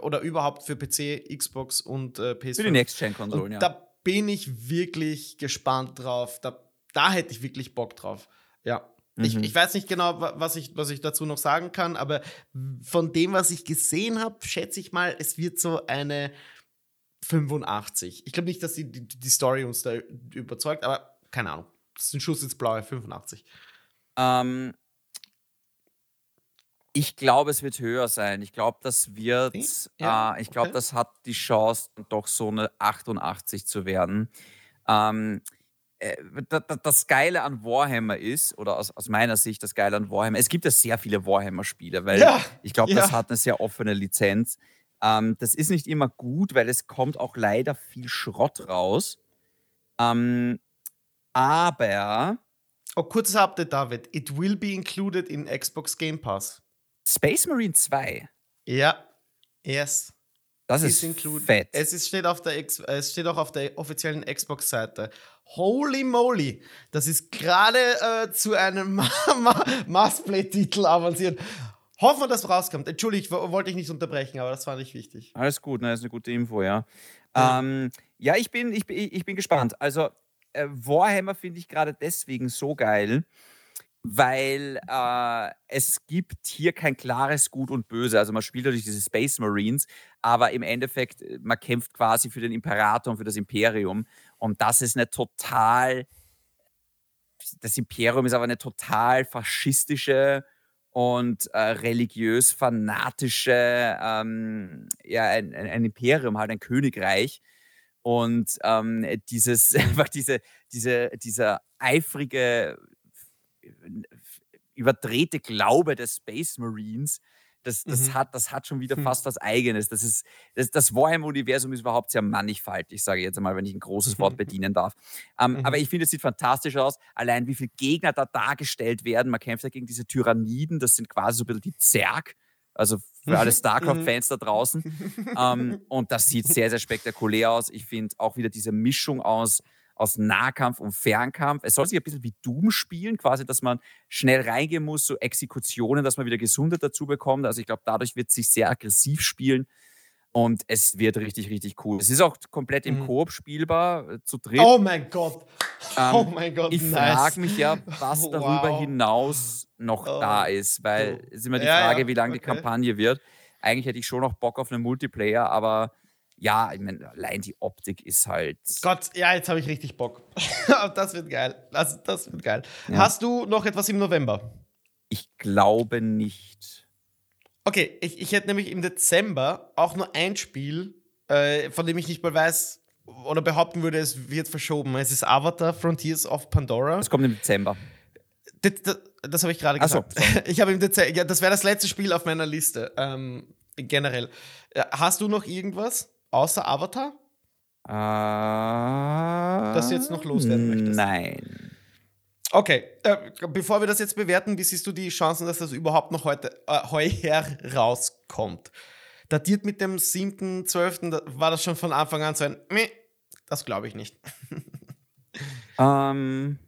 oder überhaupt für PC, Xbox und äh, PS5. Für die Next-Gen-Konsolen, ja. Da bin ich wirklich gespannt drauf. Da, da hätte ich wirklich Bock drauf. Ja. Mhm. Ich, ich weiß nicht genau, was ich, was ich dazu noch sagen kann, aber von dem, was ich gesehen habe, schätze ich mal, es wird so eine 85. Ich glaube nicht, dass die, die, die Story uns da überzeugt, aber keine Ahnung. Das ist ein Schuss ins Blaue, 85. Ähm, ich glaube, es wird höher sein. Ich glaube, das wird, ja, äh, ich glaube, okay. das hat die Chance, doch so eine 88 zu werden. Ähm, äh, das Geile an Warhammer ist, oder aus, aus, meiner Sicht das Geile an Warhammer, es gibt ja sehr viele Warhammer-Spiele, weil ja, ich glaube, ja. das hat eine sehr offene Lizenz. Ähm, das ist nicht immer gut, weil es kommt auch leider viel Schrott raus. Ähm, aber Oh, kurzes Update, David. It will be included in Xbox Game Pass. Space Marine 2? Ja. Yes. Das ist, ist fett. Es ist, steht, auf der es steht auch auf der offiziellen Xbox-Seite. Holy moly! Das ist gerade äh, zu einem Massplay-Titel avanciert. Hoffen wir, dass rauskommt. Entschuldigung, wollte ich nicht unterbrechen, aber das war nicht wichtig. Alles gut, ne, das ist eine gute Info, ja. Ja, ähm, ja ich, bin, ich, ich bin gespannt. Also, äh, Warhammer finde ich gerade deswegen so geil, weil äh, es gibt hier kein klares Gut und Böse. Also man spielt natürlich diese Space Marines, aber im Endeffekt, äh, man kämpft quasi für den Imperator und für das Imperium. Und das ist eine total, das Imperium ist aber eine total faschistische und äh, religiös fanatische, ähm, ja, ein, ein, Imperium, halt ein Königreich. Und ähm, dieses, einfach diese, diese, dieser eifrige, überdrehte Glaube des Space Marines, das, das, mhm. hat, das hat schon wieder hm. fast was Eigenes. Das, ist, das, das Warhammer-Universum ist überhaupt sehr mannigfaltig, sage ich jetzt einmal, wenn ich ein großes Wort bedienen darf. Ähm, mhm. Aber ich finde, es sieht fantastisch aus. Allein wie viele Gegner da dargestellt werden. Man kämpft ja gegen diese Tyranniden, das sind quasi so ein bisschen die Zerg. Also für alle mhm. StarCraft-Fans da draußen. ähm, und das sieht sehr, sehr spektakulär aus. Ich finde auch wieder diese Mischung aus, aus Nahkampf und Fernkampf. Es soll sich ein bisschen wie Doom spielen, quasi, dass man schnell reingehen muss, so Exekutionen, dass man wieder Gesundheit dazu bekommt. Also ich glaube, dadurch wird es sich sehr aggressiv spielen. Und es wird richtig, richtig cool. Es ist auch komplett im mhm. Koop spielbar, äh, zu dritt. Oh mein Gott. Ähm, oh mein Gott. Ich nice. frage mich ja, was darüber wow. hinaus noch oh. da ist, weil es ist immer die ja, Frage, ja. wie lange okay. die Kampagne wird. Eigentlich hätte ich schon noch Bock auf einen Multiplayer, aber ja, ich meine, allein die Optik ist halt. Gott, ja, jetzt habe ich richtig Bock. das wird geil. Das, das wird geil. Ja. Hast du noch etwas im November? Ich glaube nicht. Okay, ich, ich hätte nämlich im Dezember auch nur ein Spiel, äh, von dem ich nicht mal weiß oder behaupten würde, es wird verschoben. Es ist Avatar Frontiers of Pandora. Das kommt im Dezember. Das, das, das habe ich gerade gesagt. So, ich habe im Dezember, ja, das wäre das letzte Spiel auf meiner Liste. Ähm, generell. Äh, hast du noch irgendwas außer Avatar? Uh, das du jetzt noch loswerden möchtest? Nein. Okay, äh, bevor wir das jetzt bewerten, wie siehst du die Chancen, dass das überhaupt noch heute äh, heuer rauskommt? Datiert mit dem 7.12. war das schon von Anfang an so ein Meh, das glaube ich nicht. ähm,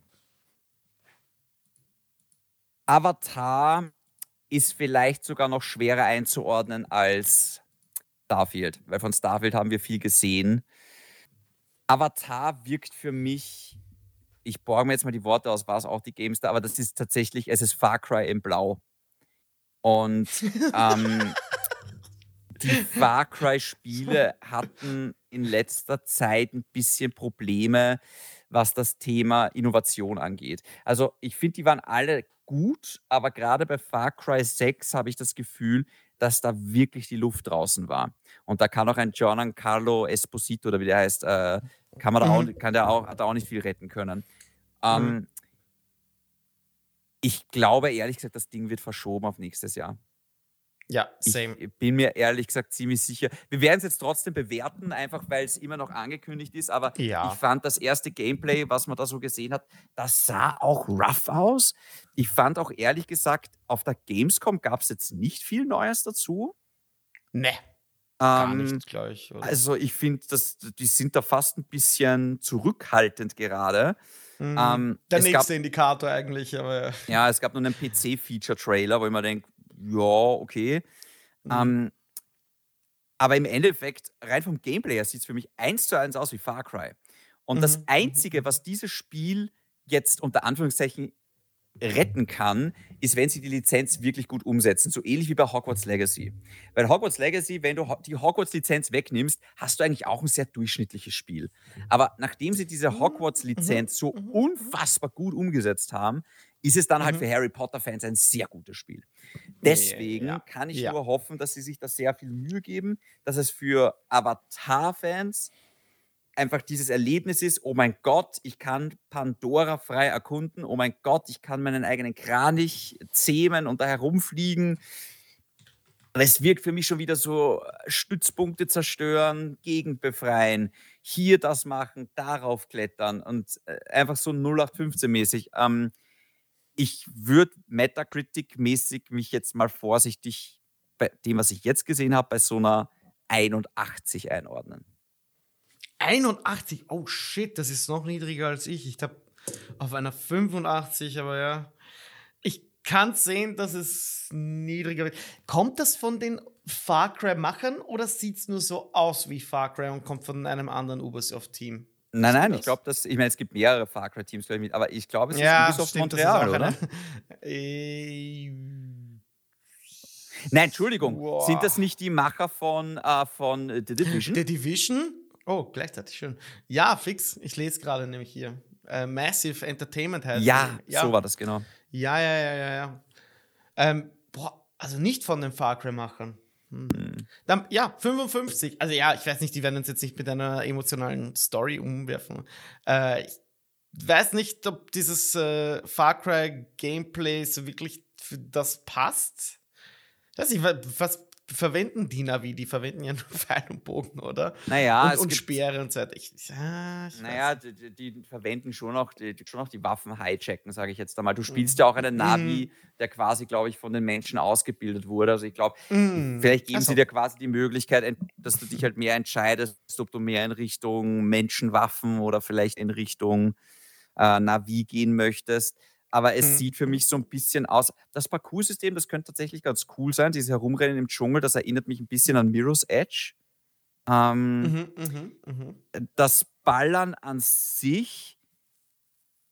Avatar ist vielleicht sogar noch schwerer einzuordnen als Starfield, weil von Starfield haben wir viel gesehen. Avatar wirkt für mich, ich borge mir jetzt mal die Worte aus, war es auch die Gamestar, aber das ist tatsächlich, es ist Far Cry in Blau. Und ähm, die Far Cry-Spiele hatten in letzter Zeit ein bisschen Probleme, was das Thema Innovation angeht. Also ich finde, die waren alle gut, aber gerade bei Far Cry 6 habe ich das Gefühl, dass da wirklich die Luft draußen war. Und da kann auch ein Giancarlo Esposito oder wie der heißt, äh, kann man da auch, mhm. kann der auch, hat auch nicht viel retten können. Ähm, mhm. Ich glaube ehrlich gesagt, das Ding wird verschoben auf nächstes Jahr. Ja, same. Ich bin mir ehrlich gesagt ziemlich sicher. Wir werden es jetzt trotzdem bewerten, einfach weil es immer noch angekündigt ist. Aber ja. ich fand das erste Gameplay, was man da so gesehen hat, das sah auch rough aus. Ich fand auch ehrlich gesagt, auf der Gamescom gab es jetzt nicht viel Neues dazu. Ne. Gar ähm, nicht gleich. Oder? Also ich finde, die sind da fast ein bisschen zurückhaltend gerade. Mhm. Ähm, Der nächste gab, Indikator eigentlich. Aber ja, es gab nur einen PC-Feature-Trailer, wo ich mir denke, ja, okay. Mhm. Ähm, aber im Endeffekt, rein vom Gameplay her, sieht es für mich eins zu eins aus wie Far Cry. Und mhm. das Einzige, was dieses Spiel jetzt unter Anführungszeichen retten kann, ist, wenn sie die Lizenz wirklich gut umsetzen. So ähnlich wie bei Hogwarts Legacy. Weil Hogwarts Legacy, wenn du die Hogwarts-Lizenz wegnimmst, hast du eigentlich auch ein sehr durchschnittliches Spiel. Aber nachdem sie diese mhm. Hogwarts-Lizenz so unfassbar gut umgesetzt haben, ist es dann halt für Harry Potter-Fans ein sehr gutes Spiel. Deswegen ja, kann ich ja. nur hoffen, dass sie sich da sehr viel Mühe geben, dass es für Avatar-Fans einfach dieses Erlebnis ist, oh mein Gott, ich kann Pandora frei erkunden, oh mein Gott, ich kann meinen eigenen Kranich zähmen und da herumfliegen. Es wirkt für mich schon wieder so Stützpunkte zerstören, Gegend befreien, hier das machen, darauf klettern und äh, einfach so 0815-mäßig. Ähm, ich würde Metacritic-mäßig mich jetzt mal vorsichtig bei dem, was ich jetzt gesehen habe, bei so einer 81 einordnen. 81? Oh shit, das ist noch niedriger als ich. Ich habe auf einer 85, aber ja. Ich kann sehen, dass es niedriger wird. Kommt das von den Far Cry-Machern oder sieht es nur so aus wie Far Cry und kommt von einem anderen Ubisoft-Team? Nein, nein, ich glaube, dass, ich meine, es gibt mehrere Far Cry-Teams, aber ich glaube, es ja, ist Ubisoft stimmt, Montreal, oder? äh, Nein, Entschuldigung, wow. sind das nicht die Macher von, äh, von The Division? The Division? Oh, gleichzeitig schön. Ja, fix. Ich lese gerade nämlich hier. Äh, Massive Entertainment heißt ja, ja, so war das genau. Ja, ja, ja, ja, ja. Ähm, boah, also nicht von den Far Cry-Machern. Hm. Hm. Dann, ja, 55. Also ja, ich weiß nicht, die werden uns jetzt nicht mit einer emotionalen Story umwerfen. Äh, ich weiß nicht, ob dieses äh, Far Cry Gameplay so wirklich für das passt. Ich weiß nicht, was verwenden die Navi? Die verwenden ja nur Pfeil und Bogen, oder? Naja, und, und Speere und so weiter. Ich, ja, ich naja, die, die, verwenden schon auch die, schon auch die Waffen hijacken, sage ich jetzt einmal. Du spielst ja auch einen Navi, mm. der quasi, glaube ich, von den Menschen ausgebildet wurde. Also ich glaube, mm. vielleicht geben also. sie dir quasi die Möglichkeit, dass du dich halt mehr entscheidest, ob du mehr in Richtung Menschenwaffen oder vielleicht in Richtung äh, Navi gehen möchtest aber es mhm. sieht für mich so ein bisschen aus. Das Parcoursystem, das könnte tatsächlich ganz cool sein. Dieses Herumrennen im Dschungel, das erinnert mich ein bisschen an Mirror's Edge. Ähm, mhm, mh, mh. Das Ballern an sich,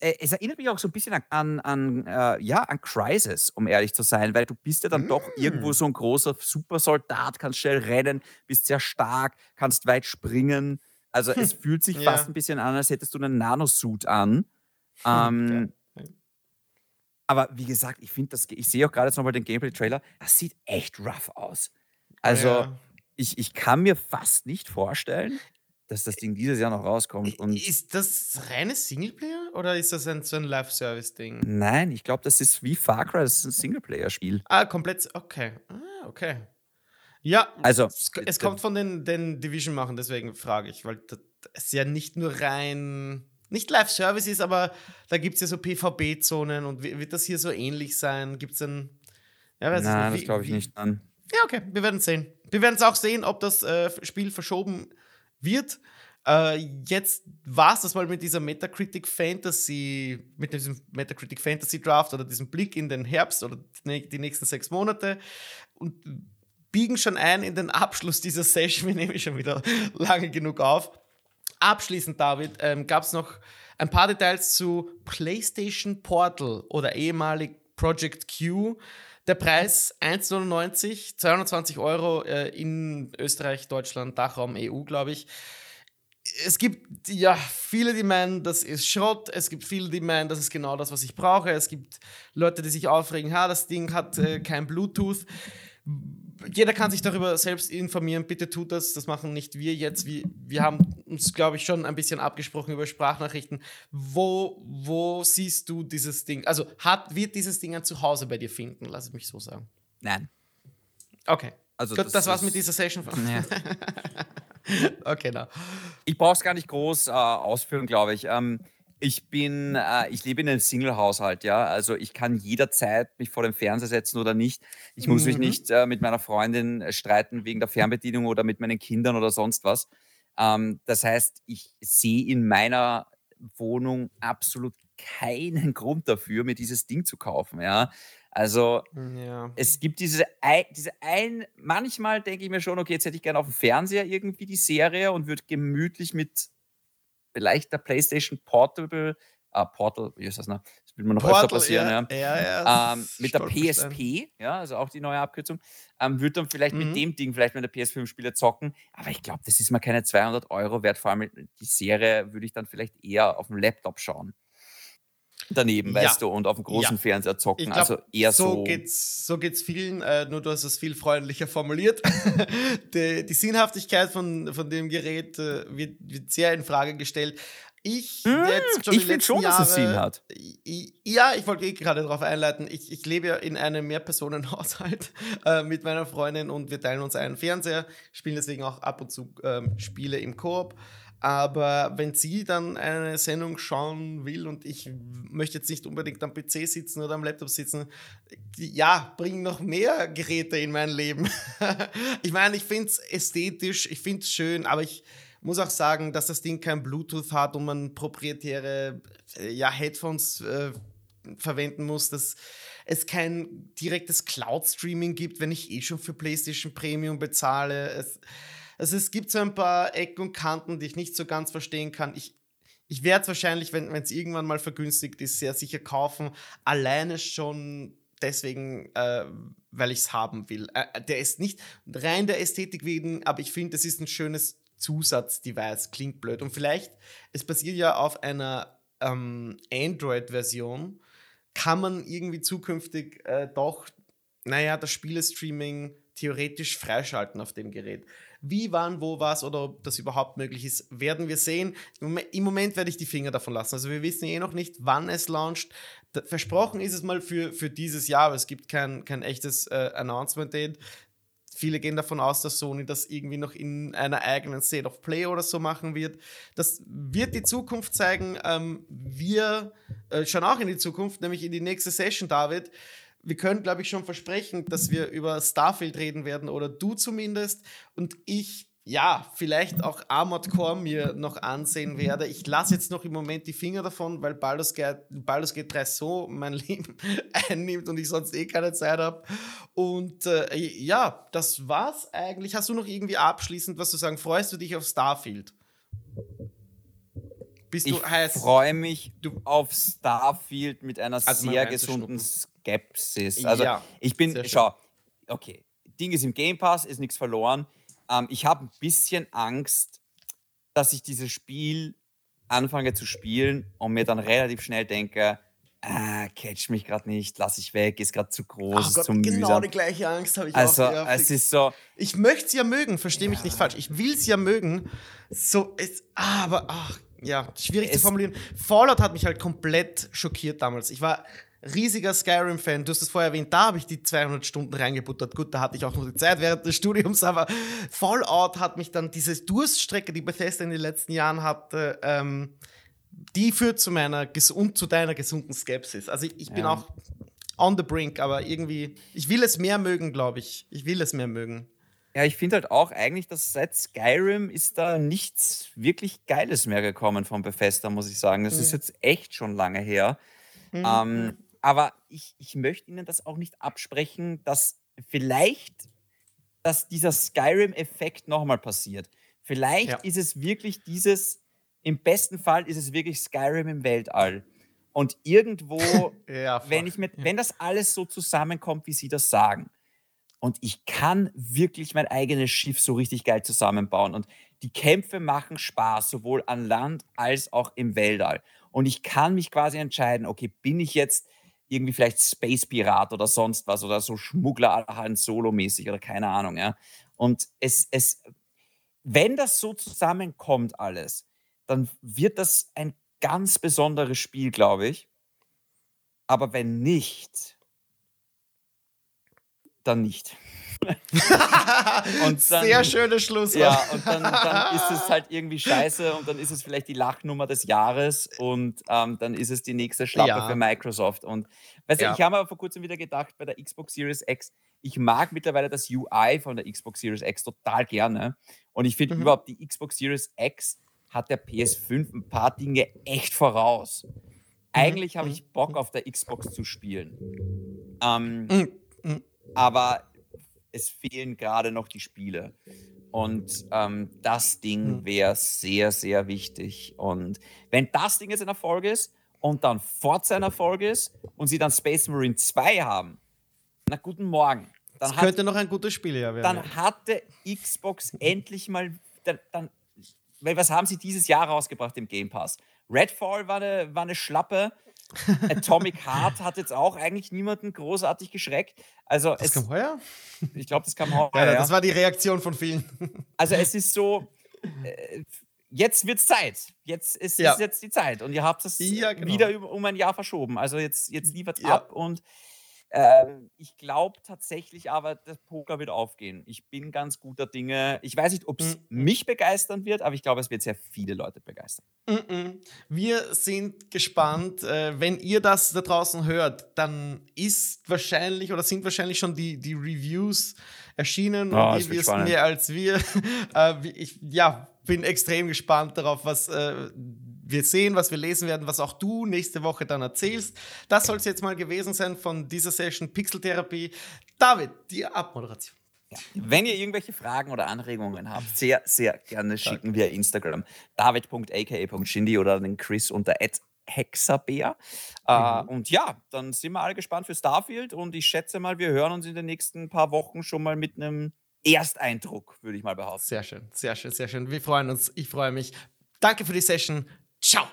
äh, es erinnert mich auch so ein bisschen an, an, äh, ja, an Crisis, um ehrlich zu sein, weil du bist ja dann mm. doch irgendwo so ein großer Supersoldat, kannst schnell rennen, bist sehr stark, kannst weit springen. Also es fühlt sich ja. fast ein bisschen an, als hättest du einen Nanosuit an. Ähm, okay. Aber wie gesagt, ich finde das, ich sehe auch gerade jetzt nochmal den Gameplay-Trailer, das sieht echt rough aus. Also ja. ich, ich kann mir fast nicht vorstellen, dass das Ding dieses Jahr noch rauskommt. Und ist das reines Singleplayer oder ist das ein, so ein Live-Service-Ding? Nein, ich glaube, das ist wie Far Cry, das ist ein Singleplayer-Spiel. Ah, komplett, okay. Ah, okay. Ja, also es, es kommt von den, den Division machen, deswegen frage ich, weil das ist ja nicht nur rein, nicht Live-Service ist, aber da gibt es ja so PvP-Zonen und wird das hier so ähnlich sein? Gibt es ein. Ja, Nein, nicht, das glaube ich nicht an. Ja, okay, wir werden sehen. Wir werden es auch sehen, ob das äh, Spiel verschoben wird. Äh, jetzt war es das mal mit dieser Metacritic Fantasy, mit diesem Metacritic Fantasy Draft oder diesem Blick in den Herbst oder die nächsten sechs Monate und biegen schon ein in den Abschluss dieser Session. Wir nehmen schon wieder lange genug auf. Abschließend, David, ähm, gab es noch ein paar Details zu PlayStation Portal oder ehemalig Project Q. Der Preis 1,99, 220 Euro äh, in Österreich, Deutschland, Dachraum, EU, glaube ich. Es gibt ja viele, die meinen, das ist Schrott. Es gibt viele, die meinen, das ist genau das, was ich brauche. Es gibt Leute, die sich aufregen, ha, das Ding hat äh, kein Bluetooth jeder kann sich darüber selbst informieren. Bitte tut das. Das machen nicht wir jetzt. Wir, wir haben uns, glaube ich, schon ein bisschen abgesprochen über Sprachnachrichten. Wo, wo siehst du dieses Ding? Also hat, wird dieses Ding ein Zuhause bei dir finden? Lass es mich so sagen. Nein. Okay. Also Gut, das, das war's mit dieser Session. Ja. okay, na. Ich brauche es gar nicht groß äh, ausführen, glaube ich. Ähm, ich bin, äh, ich lebe in einem Single-Haushalt, ja. Also ich kann jederzeit mich vor den Fernseher setzen oder nicht. Ich muss mhm. mich nicht äh, mit meiner Freundin äh, streiten wegen der Fernbedienung oder mit meinen Kindern oder sonst was. Ähm, das heißt, ich sehe in meiner Wohnung absolut keinen Grund dafür, mir dieses Ding zu kaufen, ja. Also ja. es gibt diese, diese ein, manchmal denke ich mir schon, okay, jetzt hätte ich gerne auf dem Fernseher irgendwie die Serie und würde gemütlich mit vielleicht der PlayStation Portable, äh, Portal, wie ist das noch? Das will man noch Portal, öfter passieren, ja. ja. ja ähm, mit der PSP, ja, also auch die neue Abkürzung, ähm, würde dann vielleicht mhm. mit dem Ding vielleicht mit der PS5-Spiele zocken, aber ich glaube, das ist mal keine 200 Euro wert, vor allem die Serie würde ich dann vielleicht eher auf dem Laptop schauen daneben, ja. weißt du, und auf dem großen ja. Fernseher zocken. Glaub, also eher so. So geht's, so geht's vielen, äh, nur du hast es viel freundlicher formuliert. die, die, Sinnhaftigkeit von, von dem Gerät äh, wird, wird, sehr in Frage gestellt. Ich, hm, ich finde schon, Jahre, dass es Sinn hat. Ja, ich wollte eh gerade darauf einleiten. Ich, ich lebe ja in einem Mehrpersonenhaushalt äh, mit meiner Freundin und wir teilen uns einen Fernseher, spielen deswegen auch ab und zu ähm, Spiele im Koop. Aber wenn sie dann eine Sendung schauen will und ich möchte jetzt nicht unbedingt am PC sitzen oder am Laptop sitzen, ja, bring noch mehr Geräte in mein Leben. ich meine, ich finde es ästhetisch, ich finde es schön, aber ich muss auch sagen, dass das Ding kein Bluetooth hat und man proprietäre äh, ja, Headphones äh, verwenden muss, dass es kein direktes Cloud-Streaming gibt, wenn ich eh schon für PlayStation Premium bezahle. Es, also es gibt so ein paar Ecken und Kanten, die ich nicht so ganz verstehen kann. Ich, ich werde es wahrscheinlich, wenn es irgendwann mal vergünstigt ist, sehr sicher kaufen. Alleine schon deswegen, äh, weil ich es haben will. Äh, der ist nicht rein der Ästhetik wegen, aber ich finde, es ist ein schönes Zusatzdevice. Klingt blöd. Und vielleicht, es basiert ja auf einer ähm, Android-Version, kann man irgendwie zukünftig äh, doch, naja, das Spielestreaming theoretisch freischalten auf dem Gerät. Wie, wann, wo, was oder ob das überhaupt möglich ist, werden wir sehen. Im Moment werde ich die Finger davon lassen. Also wir wissen eh noch nicht, wann es launcht. Versprochen ist es mal für, für dieses Jahr, aber es gibt kein, kein echtes äh, Announcement-Date. Viele gehen davon aus, dass Sony das irgendwie noch in einer eigenen State of Play oder so machen wird. Das wird die Zukunft zeigen. Ähm, wir äh, schauen auch in die Zukunft, nämlich in die nächste Session, David wir können, glaube ich, schon versprechen, dass wir über Starfield reden werden oder du zumindest und ich ja, vielleicht auch Armored Core mir noch ansehen werde. Ich lasse jetzt noch im Moment die Finger davon, weil Baldur's Gate, Baldur's Gate 3 so mein Leben einnimmt und ich sonst eh keine Zeit habe. Und äh, ja, das war's eigentlich. Hast du noch irgendwie abschließend was zu sagen? Freust du dich auf Starfield? Bist du ich freue mich auf Starfield mit einer Also sehr gesunden Skepsis. Also Ja, ich bin, schau, okay, Ding ist im Game Pass, ist nichts verloren. Ähm, ich habe ein bisschen Angst, dass ich dieses Spiel anfange zu spielen und mir dann relativ schnell denke, ah, catch mich gerade nicht, lass ich weg, ist gerade zu groß, Ach ist Gott, zu genau mühsam. die gleiche Angst habe ich also auch. Ja, es ist so, ich möchte es ja mögen, verstehe mich nicht falsch. Ich will es ja mögen. So, ah, aber ach, ja, schwierig zu Es- formulieren. Fallout hat mich halt komplett schockiert damals. Ich war riesiger Skyrim-Fan. Du hast es vorher erwähnt, da habe ich die 200 Stunden reingebuttert. Gut, da hatte ich auch noch die Zeit während des Studiums, aber Fallout hat mich dann, diese Durststrecke, die Bethesda in den letzten Jahren hatte, ähm, die führt zu meiner und zu deiner gesunden Skepsis. Also ich, ich bin Ja. auch on the brink, aber irgendwie, ich will es mehr mögen, glaube ich. Ich will es mehr mögen. Ja, ich finde halt auch eigentlich, dass seit Skyrim ist da nichts wirklich Geiles mehr gekommen von Bethesda, muss ich sagen. Das ist Mhm. jetzt echt schon lange her. Ähm, aber ich, ich möchte Ihnen das auch nicht absprechen, dass vielleicht dass dieser Skyrim-Effekt nochmal passiert. Vielleicht Ja. ist es wirklich dieses, im besten Fall ist es wirklich Skyrim im Weltall. Und irgendwo, Ja, wenn, ich mit, wenn das alles so zusammenkommt, wie Sie das sagen, und ich kann wirklich mein eigenes Schiff so richtig geil zusammenbauen. Und die Kämpfe machen Spaß, sowohl an Land als auch im Weltall. Und ich kann mich quasi entscheiden, okay, bin ich jetzt irgendwie vielleicht Space Pirat oder sonst was oder so Schmuggler allerhand Solo-mäßig oder keine Ahnung, ja. Und es, es, wenn das so zusammenkommt alles, dann wird das ein ganz besonderes Spiel, glaube ich. Aber wenn nicht, dann nicht. Und dann- Sehr schönes Schlusswort. Ja, und dann, dann ist es halt irgendwie scheiße und dann ist es vielleicht die Lachnummer des Jahres und ähm, dann ist es die nächste Schlappe Ja. für Microsoft. Und weißt du, Ja. ich habe aber vor kurzem wieder gedacht, bei der Xbox Series X, ich mag mittlerweile das UI von der Xbox Series X total gerne. Und ich finde Mhm. überhaupt, die Xbox Series X hat der PS5 ein paar Dinge echt voraus. Eigentlich habe Mhm. ich Bock auf der Xbox zu spielen. Ähm, Mm, mm. aber es fehlen gerade noch die Spiele. Und ähm, das Ding Hm. wäre sehr, sehr wichtig. Und wenn das Ding jetzt ein Erfolg ist und dann Forza ein Erfolg ist und sie dann Space Marine 2 haben, na guten Morgen. Dann, Das hat, könnte noch ein gutes Spiel ja werden. dann hatte Xbox endlich mal, dann, dann, weil was haben sie dieses Jahr rausgebracht im Game Pass? Redfall war eine, war eine Schlappe. Atomic Heart hat jetzt auch eigentlich niemanden großartig geschreckt. Also das es, kam heuer? ich glaube, das kam auch. Ja, ja. das war die Reaktion von vielen. Also es ist so, äh, jetzt wird es Zeit. Jetzt ist, Ja. ist jetzt die Zeit. Und ihr habt es Ja, genau. wieder um ein Jahr verschoben. Also jetzt, jetzt liefert Ja. ab und ähm, ich glaube tatsächlich aber, das Poker wird aufgehen. Ich bin ganz guter Dinge. Ich weiß nicht, ob es Mhm. mich begeistern wird, aber ich glaube, es wird sehr viele Leute begeistern. Mm-mm. Wir sind gespannt. Äh, wenn ihr das da draußen hört, dann ist wahrscheinlich oder sind wahrscheinlich schon die, die Reviews erschienen Ah, und es ihr wisst spannend. mehr als wir. äh, ich ja, bin extrem gespannt darauf, was äh, wir sehen, was wir lesen werden, was auch du nächste Woche dann erzählst. Das soll es jetzt mal gewesen sein von dieser Session Pixeltherapie. David, die Abmoderation. Wenn ihr irgendwelche Fragen oder Anregungen habt, sehr, sehr gerne schicken via Instagram. david.aka.shindy oder den Chris unter hexabär. Äh, Mhm. und ja, dann sind wir alle gespannt für Starfield und ich schätze mal, wir hören uns in den nächsten paar Wochen schon mal mit einem Ersteindruck, würde ich mal behaupten. Sehr schön, sehr schön, sehr schön. Wir freuen uns. Ich freue mich. Danke für die Session. Ciao.